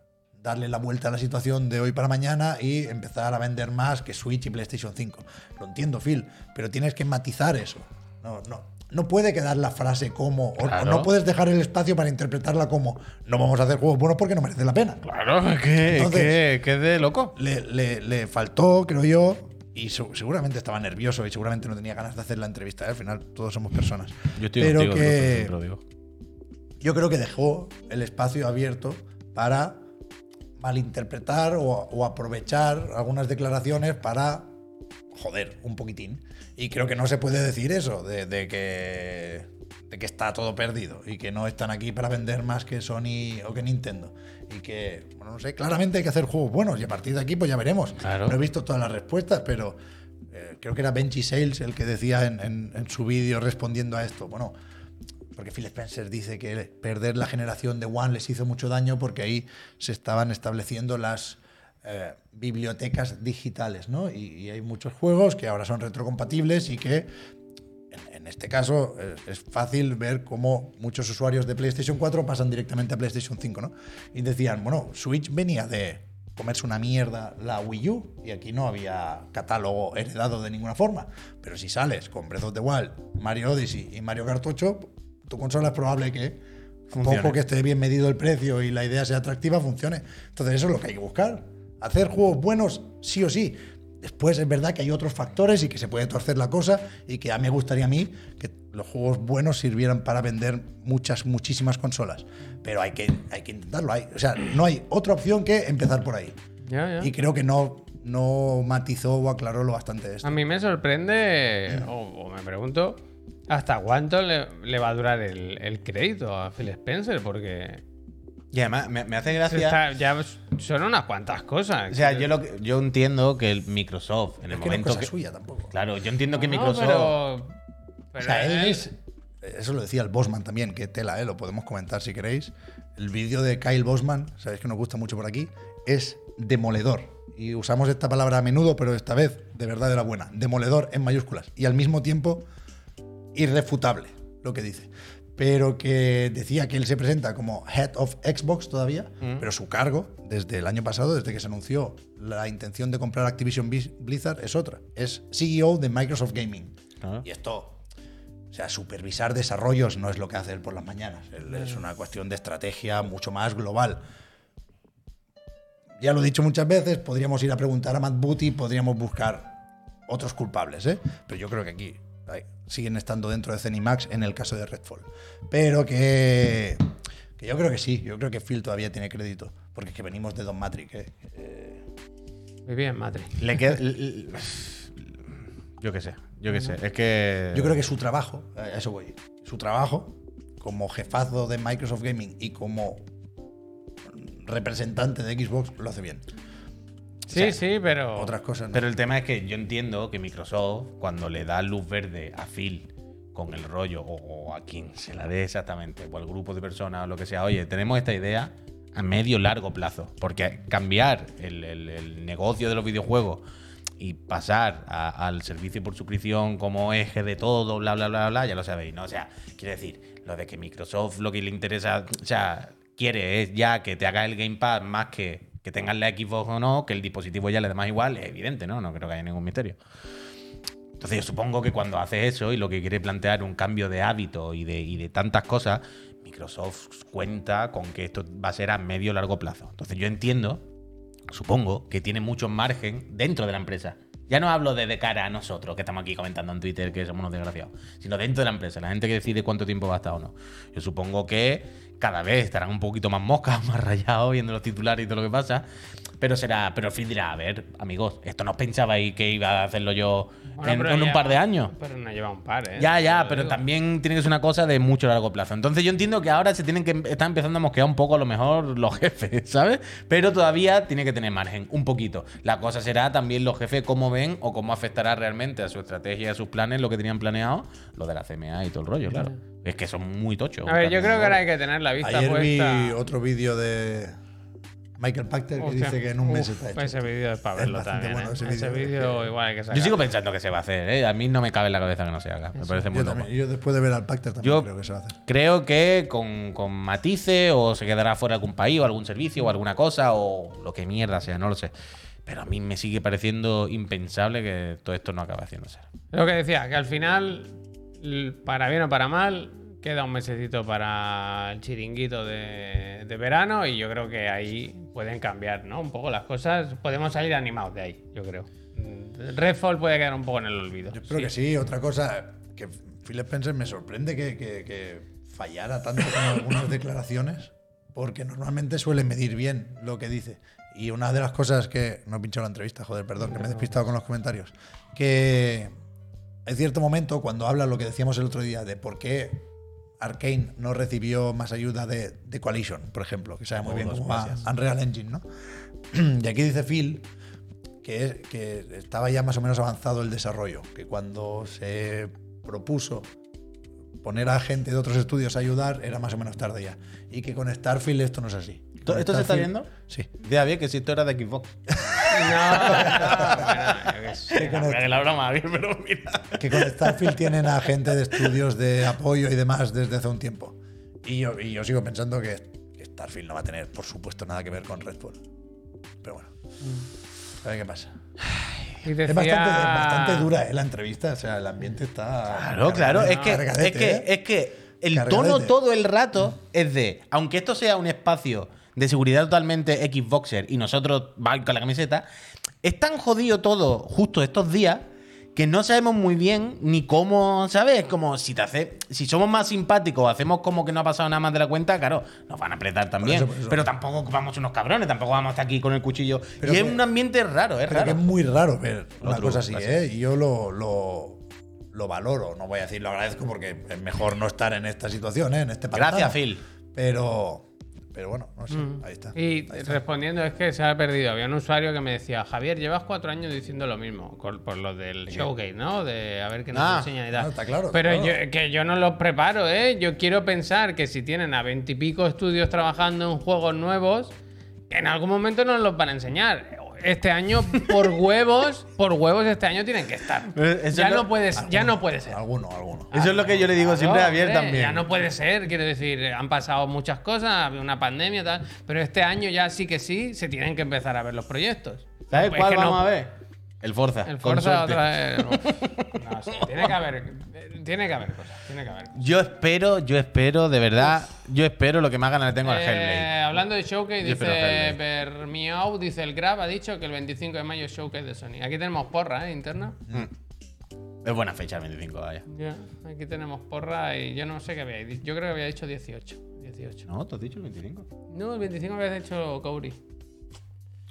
darle la vuelta a la situación de hoy para mañana y empezar a vender más que Switch y PlayStation 5. Lo entiendo, Phil, pero tienes que matizar eso. No, no, no puede quedar la frase como, o- no puedes dejar el espacio para interpretarla como, no vamos a hacer juegos buenos porque no merece la pena. Claro, que, Entonces- que, que de loco. Le, le- le faltó, creo yo, y se- seguramente estaba nervioso y seguramente no tenía ganas de hacer la entrevista. ¿eh? Al final, todos somos personas. Yo estoy Pero contigo, que siempre lo digo. yo creo que dejó el espacio abierto para malinterpretar o, o aprovechar algunas declaraciones para joder un poquitín. Y creo que no se puede decir eso, de, de que, de que está todo perdido y que no están aquí para vender más que Sony o que Nintendo. Y que, bueno, no sé, claramente hay que hacer juegos buenos y a partir de aquí pues ya veremos. Claro. No he visto todas las respuestas, pero eh, creo que era Benji Sales el que decía en, en- en su vídeo respondiendo a esto. Bueno, porque Phil Spencer dice que perder la generación de One les hizo mucho daño porque ahí se estaban estableciendo las eh, bibliotecas digitales, ¿no? Y, y hay muchos juegos que ahora son retrocompatibles y que en, este caso eh, es fácil ver cómo muchos usuarios de PlayStation 4 pasan directamente a PlayStation 5, ¿no? Y decían, bueno, Switch venía de comerse una mierda la Wii U y aquí no había catálogo heredado de ninguna forma. Pero si sales con Breath of the Wild, Mario Odyssey y Mario Kart 8, tu consola es probable que Funcione. poco que esté bien medido el precio y la idea sea atractiva, funcione. Entonces eso es lo que hay que buscar. Hacer juegos buenos sí o sí. Después es verdad que hay otros factores y que se puede torcer la cosa y que a mí me gustaría a mí que los juegos buenos sirvieran para vender muchas, muchísimas consolas. Pero hay que, hay que intentarlo. Hay, o sea, no hay otra opción que empezar por ahí. Y creo que no, no matizó o aclaró lo bastante esto. A mí me sorprende, o, o me pregunto, ¿hasta cuánto le, le va a durar el, el crédito a Phil Spencer? Porque Y además me, me hace gracia. está- ya son unas cuantas cosas. O sea, yo, lo que- yo entiendo que el Microsoft, en el Es que no es momento cosa que. suya tampoco. Claro, yo entiendo que No, Microsoft. pero, pero O sea, él él- es. Eso lo decía el Bosman también, que tela, ¿eh? lo podemos comentar si queréis. El vídeo de Kyle Bosman, sabéis que nos gusta mucho por aquí, es demoledor. Y usamos esta palabra a menudo, pero esta vez de verdad era buena. Demoledor en mayúsculas. Y al mismo tiempo, irrefutable lo que dice. Pero que decía que él se presenta como Head of Xbox todavía, pero su cargo, desde el año pasado, desde que se anunció la intención de comprar Activision Blizzard, es otra. Es CEO de Microsoft Gaming. Claro. Y esto, o sea, supervisar desarrollos no es lo que hace él por las mañanas. Él es una cuestión de estrategia mucho más global. Ya lo he dicho muchas veces, podríamos ir a preguntar a Matt Booty, podríamos buscar otros culpables, ¿eh? Pero yo creo que aquí siguen estando dentro de Zenimax en el caso de Redfall. Pero que, que yo creo que sí, yo creo que Phil todavía tiene crédito, porque es que venimos de Don Matrix, ¿eh? Eh, Muy bien, Matrix. Le queda. Yo qué sé, yo qué sé. Es que. Yo creo que su trabajo, a eso voy, su trabajo como jefazo de Microsoft Gaming y como representante de Xbox lo hace bien. Sí, sí, pero. Otras cosas no. Pero el tema es que yo entiendo que Microsoft, cuando le da luz verde a Phil con el rollo, o, o a quien se la dé exactamente, o al grupo de personas o lo que sea, oye, tenemos esta idea a medio largo plazo. Porque cambiar el, el- el negocio de los videojuegos y pasar a- al servicio por suscripción como eje de todo, bla, bla, bla, bla, ya lo sabéis, ¿no? O sea, quiere decir, lo de que Microsoft lo que le interesa, o sea, quiere es ya que te haga el Gamepad más que que tengas la Xbox o no, que el dispositivo ya le dé más igual, es evidente, ¿no? No creo que haya ningún misterio. Entonces yo supongo que cuando hace eso y lo que quiere plantear un cambio de hábito y de, y de tantas cosas, Microsoft cuenta con que esto va a ser a medio largo plazo. Entonces yo entiendo, supongo, que tiene mucho margen dentro de la empresa. Ya no hablo de, de cara a nosotros, que estamos aquí comentando en Twitter que somos unos desgraciados, sino dentro de la empresa, la gente que decide cuánto tiempo va a estar o no. Yo supongo que cada vez estarán un poquito más moscas, más rayados, viendo los titulares y todo lo que pasa. Pero será, pero Phil dirá, a ver, amigos, esto no os pensabais que iba a hacerlo yo Bueno, en, un par de años. Pero no lleva un par, ¿eh? Ya, ya, pero digo. también tiene que ser una cosa de mucho largo plazo. Entonces yo entiendo que ahora se tienen que están empezando a mosquear un poco a lo mejor los jefes, ¿sabes? Pero todavía tiene que tener margen, un poquito. La cosa será también los jefes cómo ven o cómo afectará realmente a su estrategia, a sus planes, lo que tenían planeado, lo de la CMA y todo el rollo, claro. Es que son muy tochos. A ver, yo creo que ahora hay que tener la vista Ayer vi puesta. otro vídeo de Michael Pachter que Hostia, dice que en un mes uf, está hecho. Ese vídeo es para verlo también. bueno ¿eh? ese Ese vídeo, igual hay que sacar. Yo sigo pensando que se va a hacer, ¿eh? A mí no me cabe en la cabeza que no se haga. Me parece muy Yo, también, yo después de ver al Pachter también Yo- creo que se va a hacer. Creo que con, con matices o se quedará fuera algún país o algún servicio o alguna cosa o lo que mierda sea, no lo sé. Pero a mí me sigue pareciendo impensable que todo esto no acabe haciéndose. Lo que decía, que al final para bien o para mal, queda un mesecito para el chiringuito de, de verano y yo creo que ahí pueden cambiar, ¿no? Un poco las cosas. Podemos salir animados de ahí, yo creo. Mm, Redfall puede quedar un poco en el olvido. Yo espero que sí. Otra cosa, que Phil Spencer me sorprende que, que- que fallara tanto con algunas declaraciones, porque normalmente suele medir bien lo que dice. Y una de las cosas que. No he pinchado la entrevista, joder, perdón, que me he despistado con los comentarios. Que en cierto momento, cuando habla lo que decíamos el otro día de por qué Arkane no recibió más ayuda de, de Coalition, por ejemplo, que sabe muy bien cómo va Unreal Engine, ¿no? y aquí dice Phil que, que estaba ya más o menos avanzado el desarrollo, que cuando se propuso poner a gente de otros estudios a ayudar era más o menos tarde ya. Y que con Starfield esto no es así. ¿Esto, esto se está Starfield- viendo? Sí. Ya bien que si esto era de Xbox. No, bueno, sé. Que con, Que la broma, bien, pero mira. que con Starfield tienen a gente de estudios de apoyo y demás desde hace un tiempo. Y yo, y yo sigo pensando que, que Starfield no va a tener, por supuesto, nada que ver con Redfall. Pero bueno, a ver qué pasa. Y Es bastante, es bastante dura eh, la entrevista, o sea, el ambiente está. Claro, claro. Es que, cargadete, es que, ¿eh? es que el Cargadete. tono todo el rato es de, aunque esto sea un espacio de seguridad totalmente Xboxer y nosotros con la camiseta, es tan jodido todo justo estos días que no sabemos muy bien ni cómo, ¿sabes? Es como si te hace, si somos más simpáticos, hacemos como que no ha pasado nada más de la cuenta, claro, nos van a apretar también. eso, por eso. Pero tampoco vamos unos cabrones, tampoco vamos a estar aquí con el cuchillo. Pero y es un ambiente raro, es Pero que es muy raro ver una Otro, cosa así. ¿eh? Y yo lo, lo, lo valoro, no voy a decir lo agradezco porque es mejor no estar en esta situación, ¿eh? En este pantano. Gracias, Phil. Pero, pero bueno, no sé, Mm. ahí está. Y Ahí está. respondiendo, es que se ha perdido. Había un usuario que me decía, Javier, llevas cuatro años diciendo lo mismo, por lo del showcase, ¿no? De a ver qué nos Ah, enseñan y tal. no, está claro, Pero claro. yo- que yo no los preparo, ¿eh? Yo quiero pensar que si tienen a veintipico estudios trabajando en juegos nuevos, en algún momento nos los van a enseñar. Este año, por huevos, por huevos este año tienen que estar. Eh, eso Ya lo- no, puedes, ya no puede ser. Alguno, alguno. Eso es lo que yo le digo siempre a Javier también. Ya no puede ser, quiero decir, han pasado muchas cosas, ha habido una pandemia y tal, pero este año ya sí que sí se tienen que empezar a ver los proyectos. ¿Sabes Pues cuál que no- vamos a ver? El Forza. El Forza otra vez. No, sí, tiene que haber, tiene que haber cosas, tiene que haber. Yo espero, yo espero, de verdad, yo espero lo que más ganas le tengo al Eh, Hellblade. hablando de Showcase, Yo dice. Bermiau, dice el Grab, ha dicho que el 25 de mayo es Showcase de Sony. Aquí tenemos porra, ¿eh? Interna. Es buena fecha el 25, vaya. Ya, aquí tenemos porra y yo no sé qué había dicho. Yo creo que había dicho 18. 18. No, ¿tú has dicho el 25? No, el 25 habías dicho Kauri.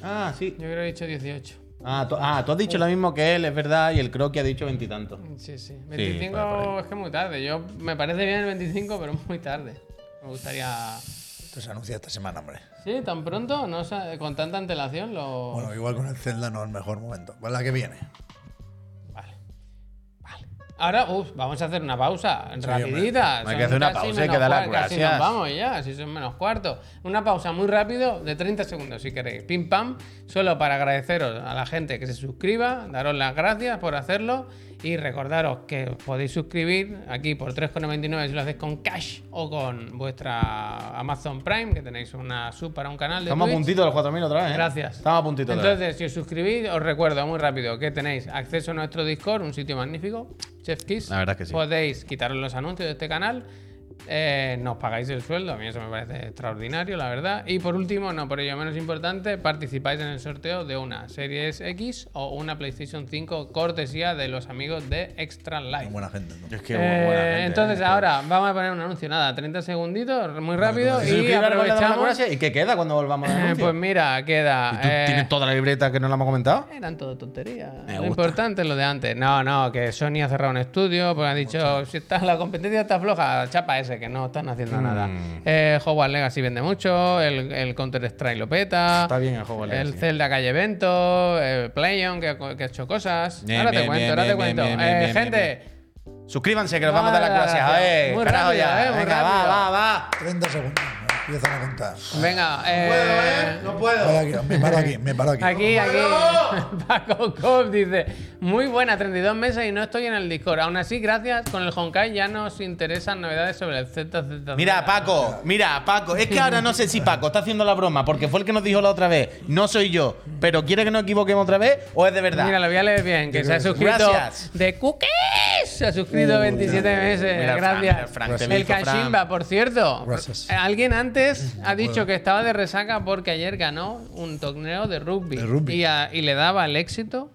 Ah, sí. Yo creo que he dicho 18. Ah, tú, ah, tú has dicho lo mismo que él, es verdad, y el Croqui ha dicho veintitantos. Sí, sí. 25 por ahí, por ahí. es que es muy tarde. Yo me parece bien el 25, pero es muy tarde. Me gustaría. Esto se anuncia esta semana, hombre. Sí, tan pronto, no con tanta antelación lo. Bueno, igual con el Zelda no es el mejor momento. Pues la que viene. Ahora, uf, vamos a hacer una pausa hombre. rapidita. Hay Son que hacer una pausa y que dar las gracias. nos vamos ya, si son menos cuarto. Una pausa muy rápido de 30 segundos, si queréis. Pim pam, solo para agradeceros a la gente que se suscriba, daros las gracias por hacerlo y recordaros que os podéis suscribir aquí por 3,99 si lo hacéis con cash o con vuestra Amazon Prime, que tenéis una sub para un canal de Estamos a puntito de los 4.000 otra vez, ¿eh? Gracias. Estamos a puntito otra vez. Entonces, si os suscribís, os recuerdo muy rápido que tenéis acceso a nuestro Discord, un sitio magnífico, Chef Kiss. La verdad que sí. Podéis quitaros los anuncios de este canal. Eh, nos pagáis el sueldo, a mí eso me parece extraordinario, la verdad. Y por último, no por ello menos importante, participáis en el sorteo de una Series X o una PlayStation 5 cortesía de los amigos de Extra Life. Muy buena gente. ¿no? Es que Eh, buena gente, entonces ¿eh? ahora vamos a poner un anuncio, nada, 30 segunditos, muy rápido, ¿Se y aprovechamos. qué queda cuando volvamos al anuncio? pues mira, queda. ¿Y tú eh, tienes toda la libreta que no la hemos comentado? eran todo tonterías. Lo importante es lo de antes. No, no, que Sony ha cerrado un estudio, porque han dicho, si está, la competencia está floja, chapa ese, que no están haciendo nada. Mm. Eh, Hogwarts Legacy vende mucho, el, el Counter-Strike lo peta. Está bien el Hogwarts El Legacy. Zelda Calle Evento, el PlayOn, que, ha- que ha hecho cosas. Bien, ahora te bien, cuento, bien, ahora te cuento. bien, Eh, bien, bien, gente, Suscríbanse, que nos No, vamos a dar las gracias. gracias. A ver, Muy carajo rápido, ya. eh, muy Venga, rápido. va, va, va. 30 segundos. Empiezan a contar. venga. eh, No Voy aquí, me paro aquí, me paro aquí. Aquí, aquí. Paco Cop dice: Muy buena, 32 meses y no estoy en el Discord. Aún así, gracias. Con el Honkai ya nos interesan novedades sobre el ZZ. Mira, Paco, mira, Paco. Es que ahora no sé si Paco está haciendo la broma porque fue el que nos dijo la otra vez. No soy yo, pero quiere que nos equivoquemos otra vez o es de verdad. Mira, lo voy a leer bien, que se ha suscrito Gracias. de Cookies. Se ha suscrito 27 meses. Mira, Gracias. Fran, Fran, te el. Kashimba, por cierto. Gracias. Alguien antes ha dicho que estaba de resaca porque ayer ganó un torneo de rugby. De rugby. Y, a- y le daba el éxito,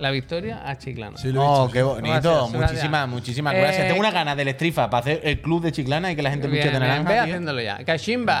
la victoria a Chiclana. Sí, lo he Oh, qué bonito. Gracias, gracias. muchísimas, muchísimas Eh, gracias. Tengo una ganas del Estrifa para hacer el club de Chiclana y que la gente Bien, luche de naranja. ve haciéndolo ya.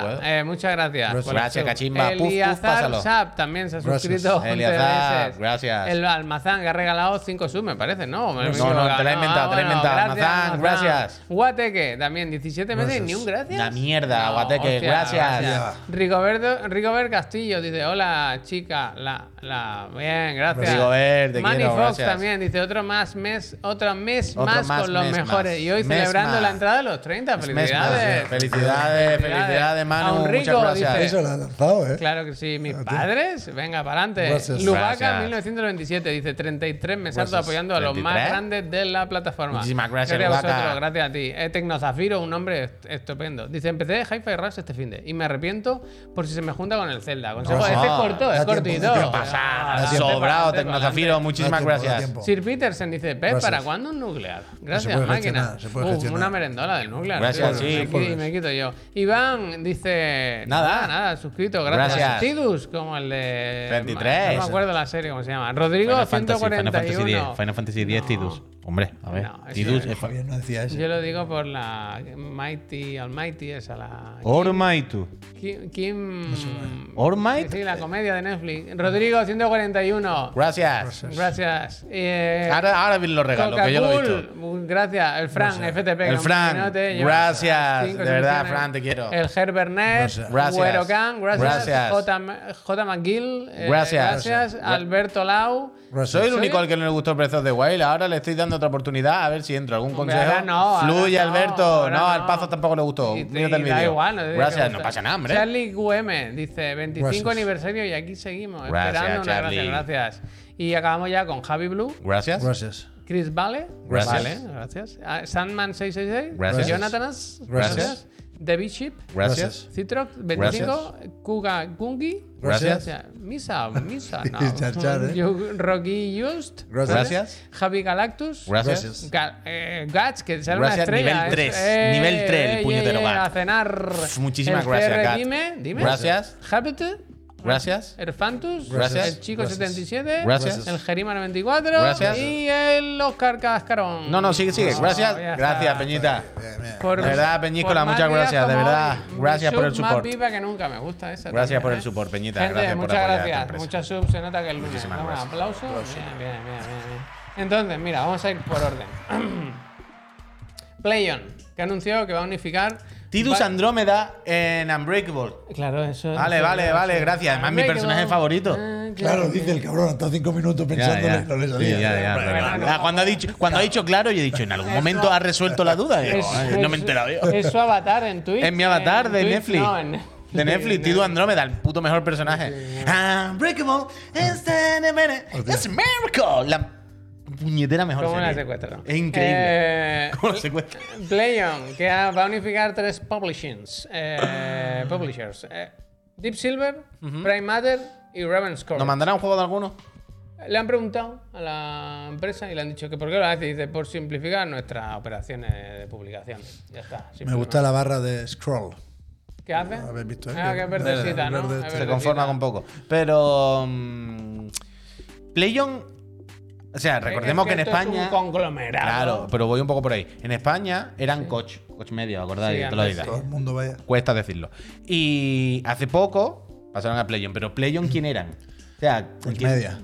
No puedo. eh, muchas gracias. Gracias. por puf, Eliazar. Sap también se ha Gracias. suscrito. 11 Eliazar, gracias. El Almazán que ha regalado 5 subs, me parece, ¿no? Me No, no, te la he inventado, te la he inventado. gracias, Almazán, gracias. Guateque, también 17 meses y ni un gracias. La mierda, Guateque, gracias. Rigoberto, Rigobert Castillo dice: Hola, chica. La, la, bien, gracias. Rigobert, te Manny quiero, Fox gracias. también dice: Otro más mes, otro mes Otro más, más con los mes mejores. más. Y hoy Mes celebrando más. la entrada de los 30. Mes más. Felicidades. Felicidades, felicidades, Manu. A un Muchas rico, gracias. dice. Eso lo ha lanzado, ¿eh? Claro que sí, mis padres, venga, para adelante. Gracias. Lubaca, Gracias. 1927, 1927, dice 33 mesazos Gracias. apoyando a los más 33. grandes de la plataforma. Muchísimas gracias, a Lubaca. vosotros, gracias a ti. Eh, Tecnozafiro, un nombre est- estupendo. Dice, empecé Hi-Fi Rush este fin de y me arrepiento por si se me junta con el Zelda. Consejo, No, este es corto, es cortito. Sobrado. Tecnozafiro, muchísimas tiempo, gracias. Sir Petersen dice, Pep. ¿para cuándo un nuclear? Gracias, puede máquina. Uh, una merendola del nuclear. Gracias, tío. sí. Me, qui- me quito yo. Iván dice... Nada. Nada, suscrito, gracias. Gracias. Tidus, como el de... 23. No me acuerdo la serie, cómo se llama. Rodrigo, Final Fantasy, Final 141. Fantasy X, Final Fantasy X, Tidus. Hombre, a ver. No, Tidus es Javier no decía eso. Yo lo digo por la Mighty, Almighty, esa, la... Ormaitu. Kim... Kim. Sí, la comedia de Netflix. Rodrigo, 141. Gracias. Gracias. Eh, Ahora, ahora bien los regalos, que yo lo he visto. Gracias. El Fran, FTP. El Fran, gracias, cinco de verdad. Fran, te quiero. El Herbert Net. Gracias. Gracias. Güero Can, gracias. Gracias. J. J. McGill. eh, Gracias. Gracias. Alberto Lau. Gracias. Soy el Soy- único al que no le gustó Breath of the Wild. Ahora le estoy dando otra oportunidad a ver si entro. ¿Algún consejo? ahora no, ahora Fluye, no, Alberto. ahora no, no. al Pazo tampoco le gustó. Y Mírate el vídeo. Gracias, no pasa nada, hombre. Charlie QM dice 25 Gracias. aniversario y aquí seguimos. Gracias, una Charlie. gracias, gracias. Y acabamos ya con Javi Blue. Gracias. Gracias. Chris Vale. Gracias. Vale, gracias. Ah, Sandman 666. Gracias. Jonathanas. Gracias. David Ship. Gracias. Citrox 25. Kuga Gungi. Gracias. Misa, Misa. No. Char, char, ¿eh? Rocky Just. Gracias. Javi Galactus. Gracias. Gracias. Ga- eh, Gats, que sale Gracias, una estrella. nivel es- tres, eh, nivel tres, el eh, puñetero eh, Gats. A cenar. Muchísimas El gracias, Gats. Dime, dime. Gracias. Habit. Gracias. Erfantus. Gracias. El Chico Gracias. 77. Gracias. El Jerima 94. Gracias. Y el Oscar Cascarón. No, no, sigue, sigue. Gracias. ya está. Gracias, Peñita. Bien, bien. Por- De verdad, Peñícola, muchas gracias, de verdad. Gracias por el sub Más support. viva que nunca, me gusta esa. Gracias también, por el support, Peñita. Gente, Gracias por muchas gracias. Muchas subs, se nota que el lunes. Muchísimas gracias. aplauso. Bien, bien, bien, bien, bien. Entonces, mira, vamos a ir por orden. PlayOn, que anunció que va a unificar. Tidus va- Andrómeda en Unbreakable. Claro, eso. Vale, eso- vale, eso- vale, gracias. Además, mi personaje favorito. Ah, Claro, dice el cabrón, ha estado cinco minutos no le Sí, salía. ya, ya, pero- bueno, Ah, cuando, ha dicho, cuando ha dicho claro, yo he dicho, en algún momento ha resuelto la duda. Es- "Ay, no me he es- enterado yo. Es su avatar en Twitch. Es mi avatar en de Twitch, Netflix. No, en De Netflix, Tidus Andrómeda, el puto mejor personaje. Unbreakable, it's a miracle. La puñetera mejor ¿Cómo la serie. secuestraron? Es increíble. Eh, ¿Cómo la secuestra? PlayOn, que ha- va a unificar tres publishings, eh, publishers. eh, Deep Silver, Prime Matter y Ravenscore. ¿Nos mandará un juego de alguno? Le han preguntado a la empresa y le han dicho que por qué lo hace. Dice, por simplificar nuestras operaciones de publicación. Ya está. Me gusta la barra de scroll. ¿Qué hace? habéis visto, ¿eh? Ah, que es verdecita, Verde, ¿no? se conforma con poco. Pero. mm, PlayOn. O sea, recordemos Es que, en esto es España. un conglomerado. Claro, pero voy un poco por ahí. En España eran coach, coach medio, ¿acordáis? Sí. Todo el mundo vaya. Cuesta decirlo. Y hace poco pasaron a PlayOn, pero PlayOn ¿quién eran? O sea, Coach ¿quién- media.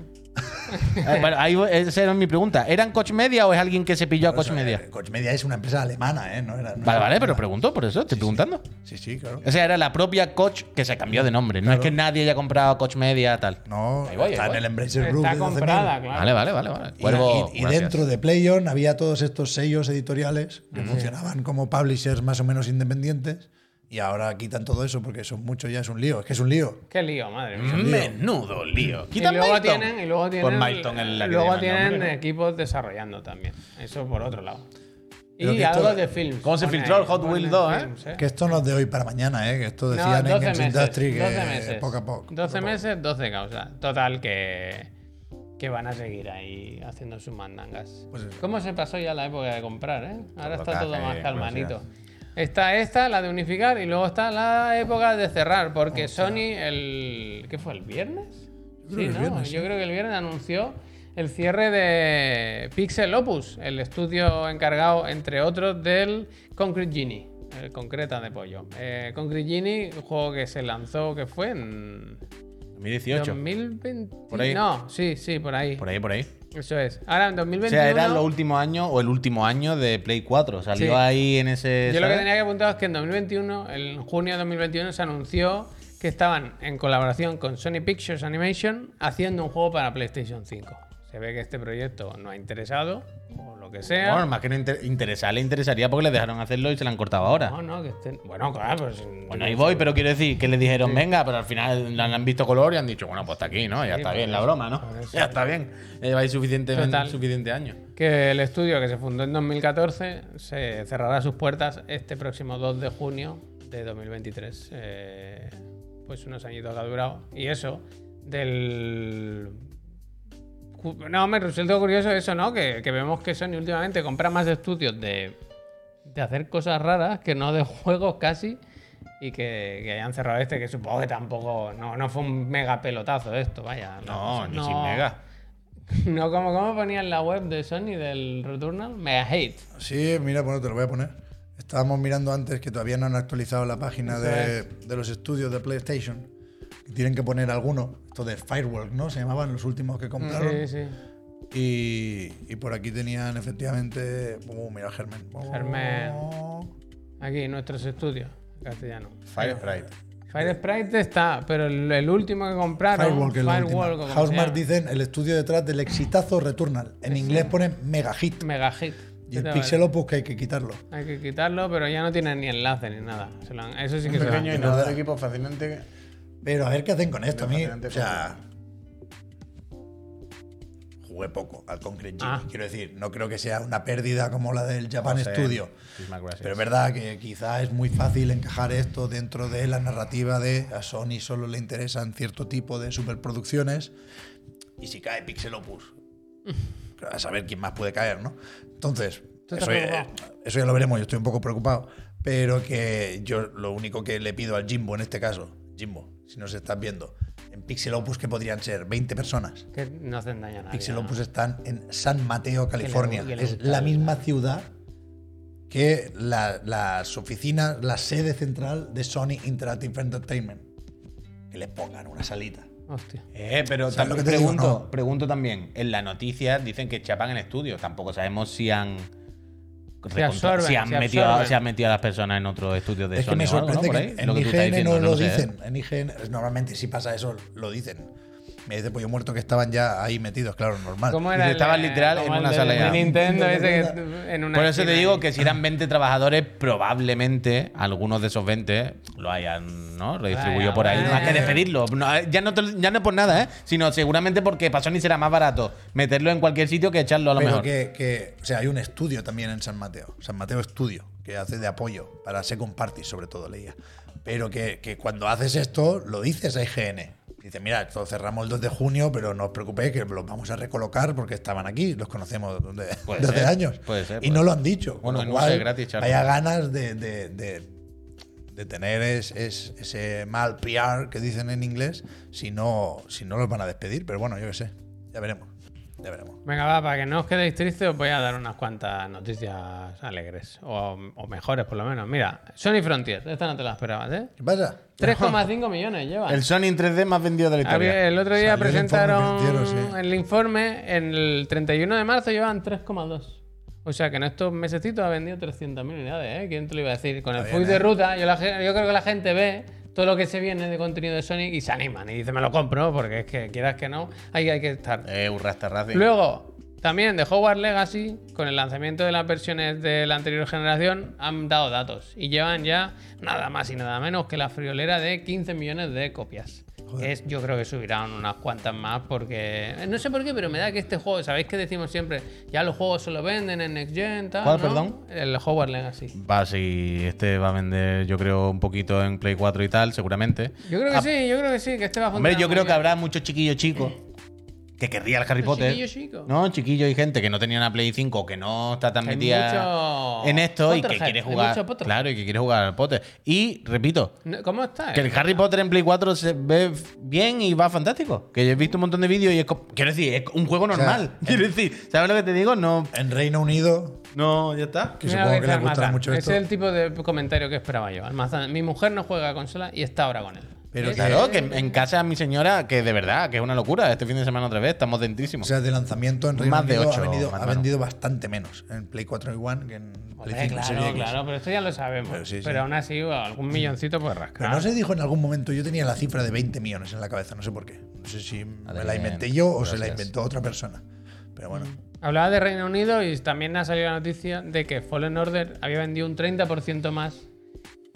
Eh, bueno, ahí esa era mi pregunta. ¿Eran coach media o es alguien que se pilló a coach media? Eh, Coach media es una empresa alemana, ¿eh? No era, no Vale, vale, pero pregunto por eso, estoy preguntando. Sí, sí, claro. O sea, era la propia coach que se cambió de nombre. No es que nadie haya comprado coach media tal. No, Ahí voy, ahí está voy. en el Embracer Group. Está comprada, claro. Vale, vale, vale. vale. Y- Cuervo, y, y gracias. dentro de PlayOn había todos estos sellos editoriales que funcionaban como publishers más o menos independientes. Y ahora quitan todo eso porque son muchos ya es un lío. Es que es un lío. Qué lío, madre mía. Menudo lío. Y Quitan luego, Milton. tienen, y luego tienen, Pues Milton es la luego tienen nombre, ¿no? equipos desarrollando también. Eso por otro lado. Pero Y esto- algo de films. ¿Cómo se filtró el Hot Wheels 2, eh? films, Que esto no es de hoy para mañana, ¿eh? Que esto No, decían 12 en Games meses, Industry que 12 meses. poco a poco. 12 meses, 12 causas. Total, que. que van a seguir ahí haciendo sus mandangas. Pues. ¿Cómo se pasó ya la época de comprar, eh? Ahora está todo más calmanito. Está esta, la de unificar, y luego está la época de cerrar, porque Sony el... ¿Qué fue? ¿El viernes? Sí, el ¿no? viernes, Yo sí. creo que el viernes anunció el cierre de Pixel Opus, el estudio encargado, entre otros, del Concrete Genie, el concreta de pollo. Eh, Concrete Genie, un juego que se lanzó, que fue en 2018. 2020. Por ahí. No, sí, sí, por ahí. Por ahí, por ahí. Eso es. Ahora en O 2021. sea, era los últimos años o el último año de Play 4. Salió Sí. ahí en ese. Yo lo que tenía que apuntar es que en 2021, en junio de 2021, se anunció que estaban en colaboración con Sony Pictures Animation haciendo un juego para PlayStation 5. Se ve que este proyecto no ha interesado, o lo que sea. Bueno, más que no inter- interesar, le interesaría porque le dejaron hacerlo y se lo han cortado ahora. no, no, que estén. Bueno, claro, pues. Bueno, ahí voy, pero quiero decir que le dijeron, venga, pero al final han visto color y han dicho, bueno, pues está aquí, ¿no? Ya Sí, está bien la broma, ¿no? Ya está bien. Lleváis suficiente, Total. suficiente años. Que el estudio que se fundó en 2014 se cerrará sus puertas este próximo 2 de junio de 2023. Eh, pues unos añitos que ha durado. Y eso, del. No, me resulta curioso eso, ¿no? Que, que vemos que Sony últimamente compra más estudios de, de hacer cosas raras que no de juegos casi. Y que, que hayan cerrado este, que supongo que tampoco. No, no fue un mega pelotazo esto, vaya. No, ni no- sin mega. no, como, como ponía en la web de Sony del Returnal, Mega Hate. Sí, mira, bueno, te lo voy a poner. Estábamos mirando antes que todavía no han actualizado la página de, de los estudios de PlayStation. Tienen que poner alguno. Esto de Firework, ¿no? Se llamaban los últimos que compraron. Sí, sí. Y, y por aquí tenían efectivamente. Uh, mira, Germen. Germen. Aquí, nuestros estudios, en castellano. Fire Sprite. Fire Sprite está, pero el, el último que compraron, Firewalk, es se Housemarque llama, dicen el estudio detrás del exitazo Returnal. En inglés ponen Mega Hit. Mega Hit. Y ¿Qué el Pixel? Opus que hay que quitarlo. Hay que quitarlo, pero ya no tiene ni enlace ni nada. Se lo han- eso sí que se lo han Pequeño y nada, equipo fácilmente. Pero a ver qué hacen con esto. A mí, o sea, jugué poco al Concrete Genie. Ah. Quiero decir, no creo que sea una pérdida como la del Japan Studio. Pero es verdad que quizá es muy fácil encajar esto dentro de la narrativa de a Sony solo le interesan cierto tipo de superproducciones. Y si cae Pixel Opus, a saber quién más puede caer, ¿no? Entonces, eso ya lo veremos. Yo estoy un poco preocupado. Pero que yo lo único que le pido al Jimbo en este caso, Jimbo, si nos estás viendo, en Pixel Opus que podrían ser 20 personas. Que no hacen daño a nadie. Pixel ¿no? Opus están en San Mateo, California. que le Es la el- misma ciudad que la- las oficinas, la sede central de Sony Interactive Entertainment. Que le pongan una salita. Hostia. Eh, pero ¿Sabes lo también que te digo, pregunto, no? pregunto también. En la noticia dicen que chapan en estudio. Tampoco sabemos si han. Recontra- absorben, si han, se metido, si han metido a las personas en otros estudios de es Sony que me que en lo que tú estás IGN no diciendo, lo dicen. En IGN, normalmente si pasa eso, lo dicen. Me dice Pollo Muerto que estaban ya ahí metidos, claro, normal. ¿Cómo era estaban eh, literal en una de- sala de ya. Nintendo ese que en una Por eso te digo ahí. que si eran 20 trabajadores, probablemente algunos de esos 20 lo hayan ¿no? redistribuido Vaya, por ahí. vaya. Más que despedirlo. No, ya, no, te- ya no por nada, ¿eh? sino seguramente porque para Sony será más barato meterlo en cualquier sitio que echarlo a lo Pero mejor. que, que- o sea, hay un estudio también en San Mateo, San Mateo Estudio, que hace de apoyo para Second Party, sobre todo leía. Pero que, que cuando haces esto, lo dices a IGN. Dice, mira, esto cerramos el 2 de junio, pero no os preocupéis que los vamos a recolocar porque estaban aquí, los conocemos de, desde ser, años. puede ser, y puede no ser. lo han dicho. con Bueno, lo en un cual, gratis. Haya ganas de, de- de- de tener es- es- ese mal PR que dicen en inglés si no, si no los van a despedir. Pero bueno, yo qué sé. Ya veremos. Ya veremos. Venga, va, para que no os quedéis tristes, os voy a dar unas cuantas noticias alegres. O, o mejores, por lo menos. Mira, Sony Frontier, esta no te la esperabas, ¿eh? ¿Qué pasa? 3,5 millones lleva. El Sony en 3D más vendido de la historia. El otro día Salió el presentaron informe sí. el informe. En el 31 de marzo llevan 3,2. O sea que en estos mesecitos ha vendido 300.000 unidades, ¿eh? ¿Quién te lo iba a decir? Con el full de ¿eh? ruta, yo, la yo creo que la gente ve todo lo que se viene de contenido de Sonic y se animan y dice me lo compro, porque es que quieras que no, ahí hay que estar. Eh, un Rasta Racing. Luego, también de Hogwarts Legacy, con el lanzamiento de las versiones de la anterior generación, han dado datos y llevan ya nada más y nada menos que la friolera de 15 millones de copias. Es, yo creo que subirán unas cuantas más porque. No sé por qué, pero me da que este juego, ¿sabéis que decimos siempre? Ya los juegos se lo venden en Next Gen, tal. ¿Cuál, ¿no? perdón? El Hogwarts Legacy. Va, sí, este va a vender, yo creo, un poquito en Play 4 y tal, seguramente. Yo creo que Ah, sí, yo creo que sí, que este va a Hombre, yo creo que habrá muchos chiquillos chicos que querría el Harry ¿El Potter. chiquillo chico? No, chiquillo y gente que no tenía una Play 5 o que no está tan hay metida mucho en esto y que quiere jugar. Claro, y que quiere jugar al Potter. Y repito, No, ¿Cómo está? que el Harry Potter en Play 4 se ve bien y va fantástico. Que yo he visto un montón de vídeos y es quiero decir, es un juego sea, normal. quiero decir, ¿sabes lo que te digo? No, En Reino Unido, no, ya está. que Mira supongo que le gustará mucho Ese esto. es el tipo de comentario que esperaba yo. Almazán, mi mujer no juega a consola y está ahora con él. Pero Claro, que en casa mi señora, que de verdad, que es una locura. Este fin de semana otra vez, estamos O dentísimos. sea, de lanzamiento en Reino Más de Unido ocho, ha, vendido, más ha o menos. vendido bastante menos en Play 4 y One que en Play Hombre, 5 y Serie claro, X. claro, pero esto ya lo sabemos. Pero Pero, sí, sí. aún así, algún milloncito puede rascar. Pero no se dijo en algún momento, yo tenía la cifra de 20 millones en la cabeza, no sé por qué. No sé si me la bien, inventé yo o se la gracias. inventó otra persona. Pero bueno, Hablaba de Reino Unido y también ha salido la noticia de que Fallen Order había vendido un 30% más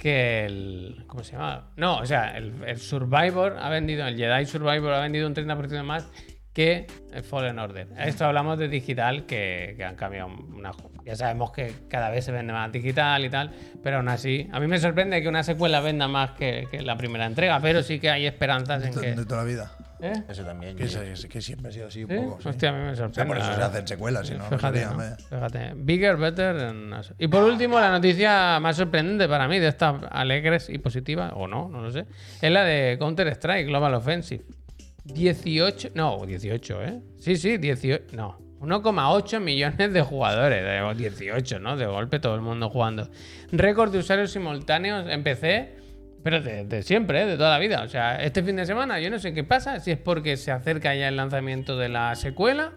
que el. ¿Cómo se llama? No, o sea, el, el Survivor ha vendido, el Jedi Survivor ha vendido un 30% más que el Fallen Order. Esto hablamos de digital, que, que han cambiado una. Ya sabemos que cada vez se vende más digital y tal, pero aún así, a mí me sorprende que una secuela venda más que, que la primera entrega, pero sí que hay esperanzas en de, que. de toda la vida. ¿Eh? Eso también. Que, yo- es- que siempre ha sido así un ¿Sí? poco. sí. Hostia, a mí me O sea, sorprende. por eso se hacen secuelas, si no, no Fíjate, ¿no? Bigger, better. and as- Y por último, la noticia más sorprendente para mí de estas alegres y positivas, o no, no lo sé, es la de Counter-Strike Global Offensive. 18, no, 18, ¿eh? Sí, sí, 18, no. 1,8 millones de jugadores, de 18, ¿no? De golpe todo el mundo jugando. Récord de usuarios simultáneos en PC, pero de, de siempre, ¿eh? de toda la vida. O sea, este fin de semana, yo no sé qué pasa, si es porque se acerca ya el lanzamiento de la secuela,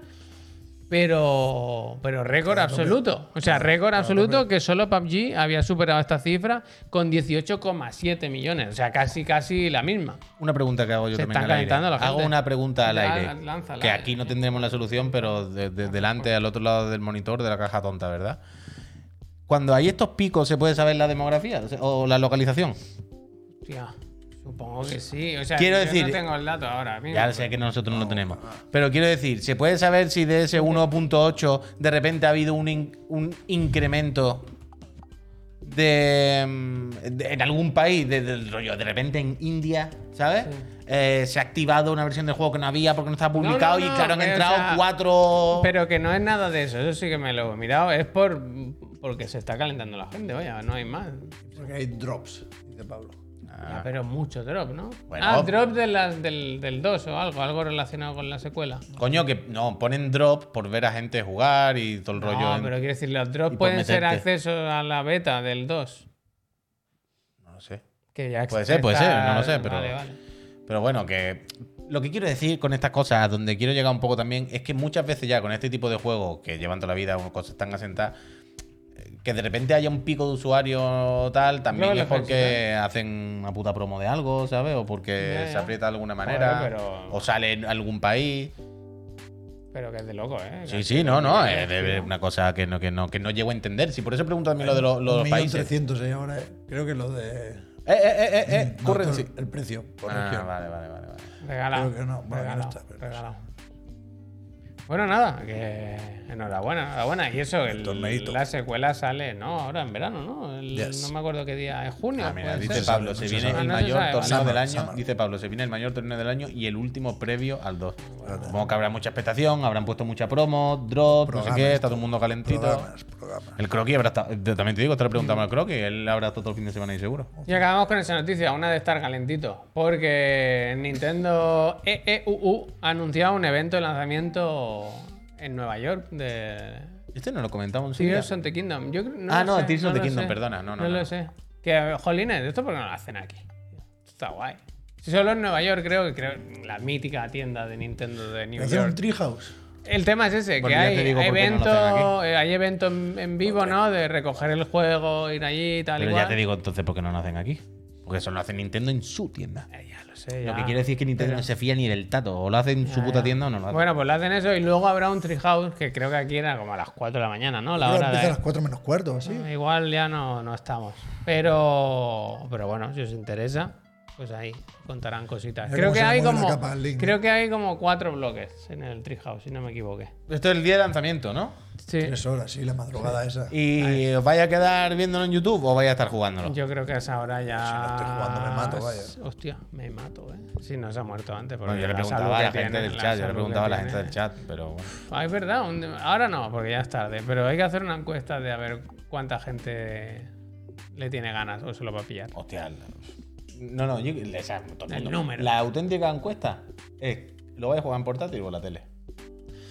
pero, pero récord absoluto. O sea, récord absoluto que solo PUBG había superado esta cifra con 18,7 millones. O sea, casi, casi la misma. Una pregunta que hago yo Se también están al aire. calentando la Hago gente. una pregunta al Ya, aire. lánzala, que aquí no tendremos la solución, pero desde delante, al otro lado del monitor de la caja tonta, ¿verdad? Cuando hay estos picos, ¿se puede saber la demografía o la localización? Hostia, supongo que sí. O sea, Quiero yo decir- no tengo el dato ahora. mismo. Ya sé que nosotros no lo tenemos. Pero quiero decir, ¿se puede saber si de ese 1.8 de repente ha habido un, in- un incremento de, mm, de- en algún país, de, del rollo, de repente en India, ¿sabes? Eh, se ha activado una versión del juego que no había porque no estaba publicado no, y no, claro, han o entrado sea, cuatro... Pero que no es nada de eso. Eso sí que me lo he mirado. Es por porque se está calentando la gente. Vaya, no hay más. Porque hay drops, dice Pablo. Ya, pero mucho drop, ¿no? Bueno. ah, drop de del, del 2 o algo. Algo relacionado con la secuela. Coño, que no, ponen drop por ver a gente jugar y todo el rollo. No, en- pero quiero decir, los drops pueden ser acceso a la beta del 2. No lo sé. Que ya Puede ser, puede ser, no lo sé, pero- Vale, vale. Pero bueno, que lo que quiero decir con estas cosas, donde quiero llegar un poco también, es que muchas veces ya con este tipo de juegos que llevan toda la vida, cosas tan asentadas, que de repente haya un pico de usuario tal, también es porque hacen una puta promo de algo, ¿sabes? O porque Ya, se aprieta de alguna manera, Joder, pero- o sale en algún país. Pero que es de loco, ¿eh? Sí, sí, no, no, es de- una cosa que no, que no, que no llego a entender. Si por eso pregunto también lo de los, los países. trescientos hay ahora, eh. creo que lo de. Eh, eh, eh, eh, eh, no, currency. el precio. por Ah, vale, vale, vale. vale. Regalado. Creo que no, bueno, regalado, no está, pero no regalado. Bueno, nada, que enhorabuena, enhorabuena. Y eso, el, la secuela sale, ¿no? Ahora en verano, ¿no? El- Yes. No me acuerdo qué día, es junio. Ah, mira, dice ser? Pablo, se se viene el Ah, no mayor sabe, torneo vale. del año. Summer. Dice Pablo, se viene el mayor torneo del año y el último previo al 2. Supongo que habrá mucha expectación, habrán puesto mucha promo, drop, no sé qué, está todo el mundo calentito. Programas, programas. El croquis habrá estado, también te digo, te lo preguntamos al croquis, él habrá estado todo el fin de semana ahí seguro. Y acabamos con esa noticia, una de estar calentito. Porque Nintendo EEUU ha anunciado un evento de lanzamiento en Nueva York de Este no lo comentamos. Tears of the Kingdom. Yo creo- no Ah, no, sé, Tears of no the Kingdom, sé. perdona, no, no, No no. lo sé. Que, jolines, ¿esto por qué no lo hacen aquí? Esto está guay. Si solo en Nueva York creo que creo la mítica tienda de Nintendo de New Hacer un York. treehouse. El tema es ese, Bueno, que hay, no evento, eh, hay evento en, en vivo, ¿no? De recoger el juego, ir allí y tal Pero y ya te digo entonces por qué no lo hacen aquí. Porque eso lo hace Nintendo en su tienda. Eh, ya lo que quiere decir es que Nintendo Pero- no se fía ni del tato. O lo hace en su Ya, puta ya. tienda o no lo hace. Bueno, pues lo hacen eso y luego habrá un treehouse que creo que aquí era como a las 4 de la mañana, ¿no? La hora empieza a de... las 4 menos cuarto, así. Igual ya no, no estamos. Pero, pero bueno, si os interesa, pues ahí contarán cositas. Creo que hay como creo ¿eh? que hay como cuatro bloques en el Treehouse, si no me equivoqué. Esto es el día de lanzamiento, ¿no? Sí. Tres horas, sí, la madrugada esa. ¿Y os vais a quedar viéndolo en YouTube o vais a estar jugándolo? Yo creo que a esa hora ya. Si no estoy jugando, me mato, vaya. Hostia, me mato, eh. Si no se ha muerto antes. porque Bueno, yo le la preguntaba salud a que la gente tiene, del chat, yo le salud preguntaba a la que gente del tiene. chat, pero bueno. Ah, es verdad. un- Ahora no, porque ya es tarde. Pero hay que hacer una encuesta de a ver cuánta gente le tiene ganas o se lo va a pillar. Hostia. No, no, yo, esa, todo el El mundo. número. La auténtica encuesta es: ¿lo vais a jugar en portátil o en la tele?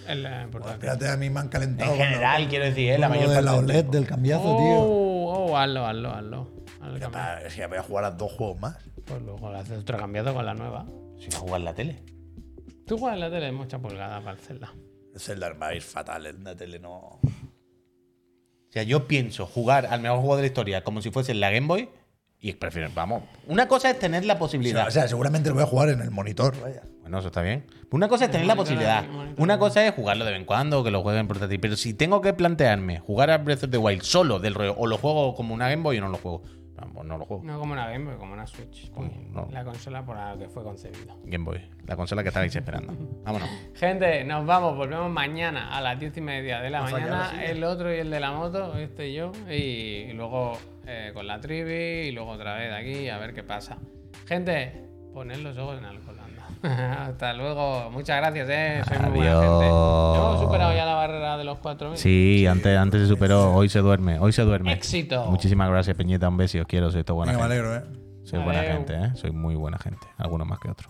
Importante. Espérate, a mí me han calentado. En general, quiero decir, ¿eh? la mayor de parte la OLED del cambiazo, tío. Oh, oh, hazlo, hazlo, hazlo. Es que voy a jugar a dos juegos más. Pues luego le haces otro cambiado con la nueva. Si va a jugar en la tele. Tú juegas en la tele, mucha pulgada para el Zelda. El Zelda va a ir fatal en la tele, no. O sea, yo pienso jugar al mejor juego de la historia como si fuese en la Game Boy y prefiero, vamos. Una cosa es tener la posibilidad. O sea, seguramente lo voy a jugar en el monitor, vaya. Bueno, eso está bien. Una cosa es tener la posibilidad. Una cosa es jugarlo de vez en cuando, que lo juegue en portátil. Pero si tengo que plantearme jugar a Breath of the Wild solo del rollo, o lo juego como una Game Boy o no lo juego. Vamos, no lo juego. No como una Game Boy, como una Switch. no. La consola por la que fue concebido. Game Boy, la consola que estabais esperando. Vámonos. Gente, nos vamos, volvemos mañana a las diez y media de la mañana. El otro y el de la moto, este y yo. Y luego eh, con la trivi y luego otra vez aquí a ver qué pasa. Gente, poned los ojos en anda. Hasta luego. Muchas gracias, eh. Soy muy buena Adiós. gente. Hemos superado ya la barrera de los 4.000. Sí, antes, antes se superó. Hoy se duerme. Hoy se duerme. Éxito. Muchísimas gracias, Peñita. Un beso. Os quiero. Soy todo buena Venga, me gente. alegro, eh. Soy buena gente, ¿eh? Soy muy buena gente. Algunos más que otros.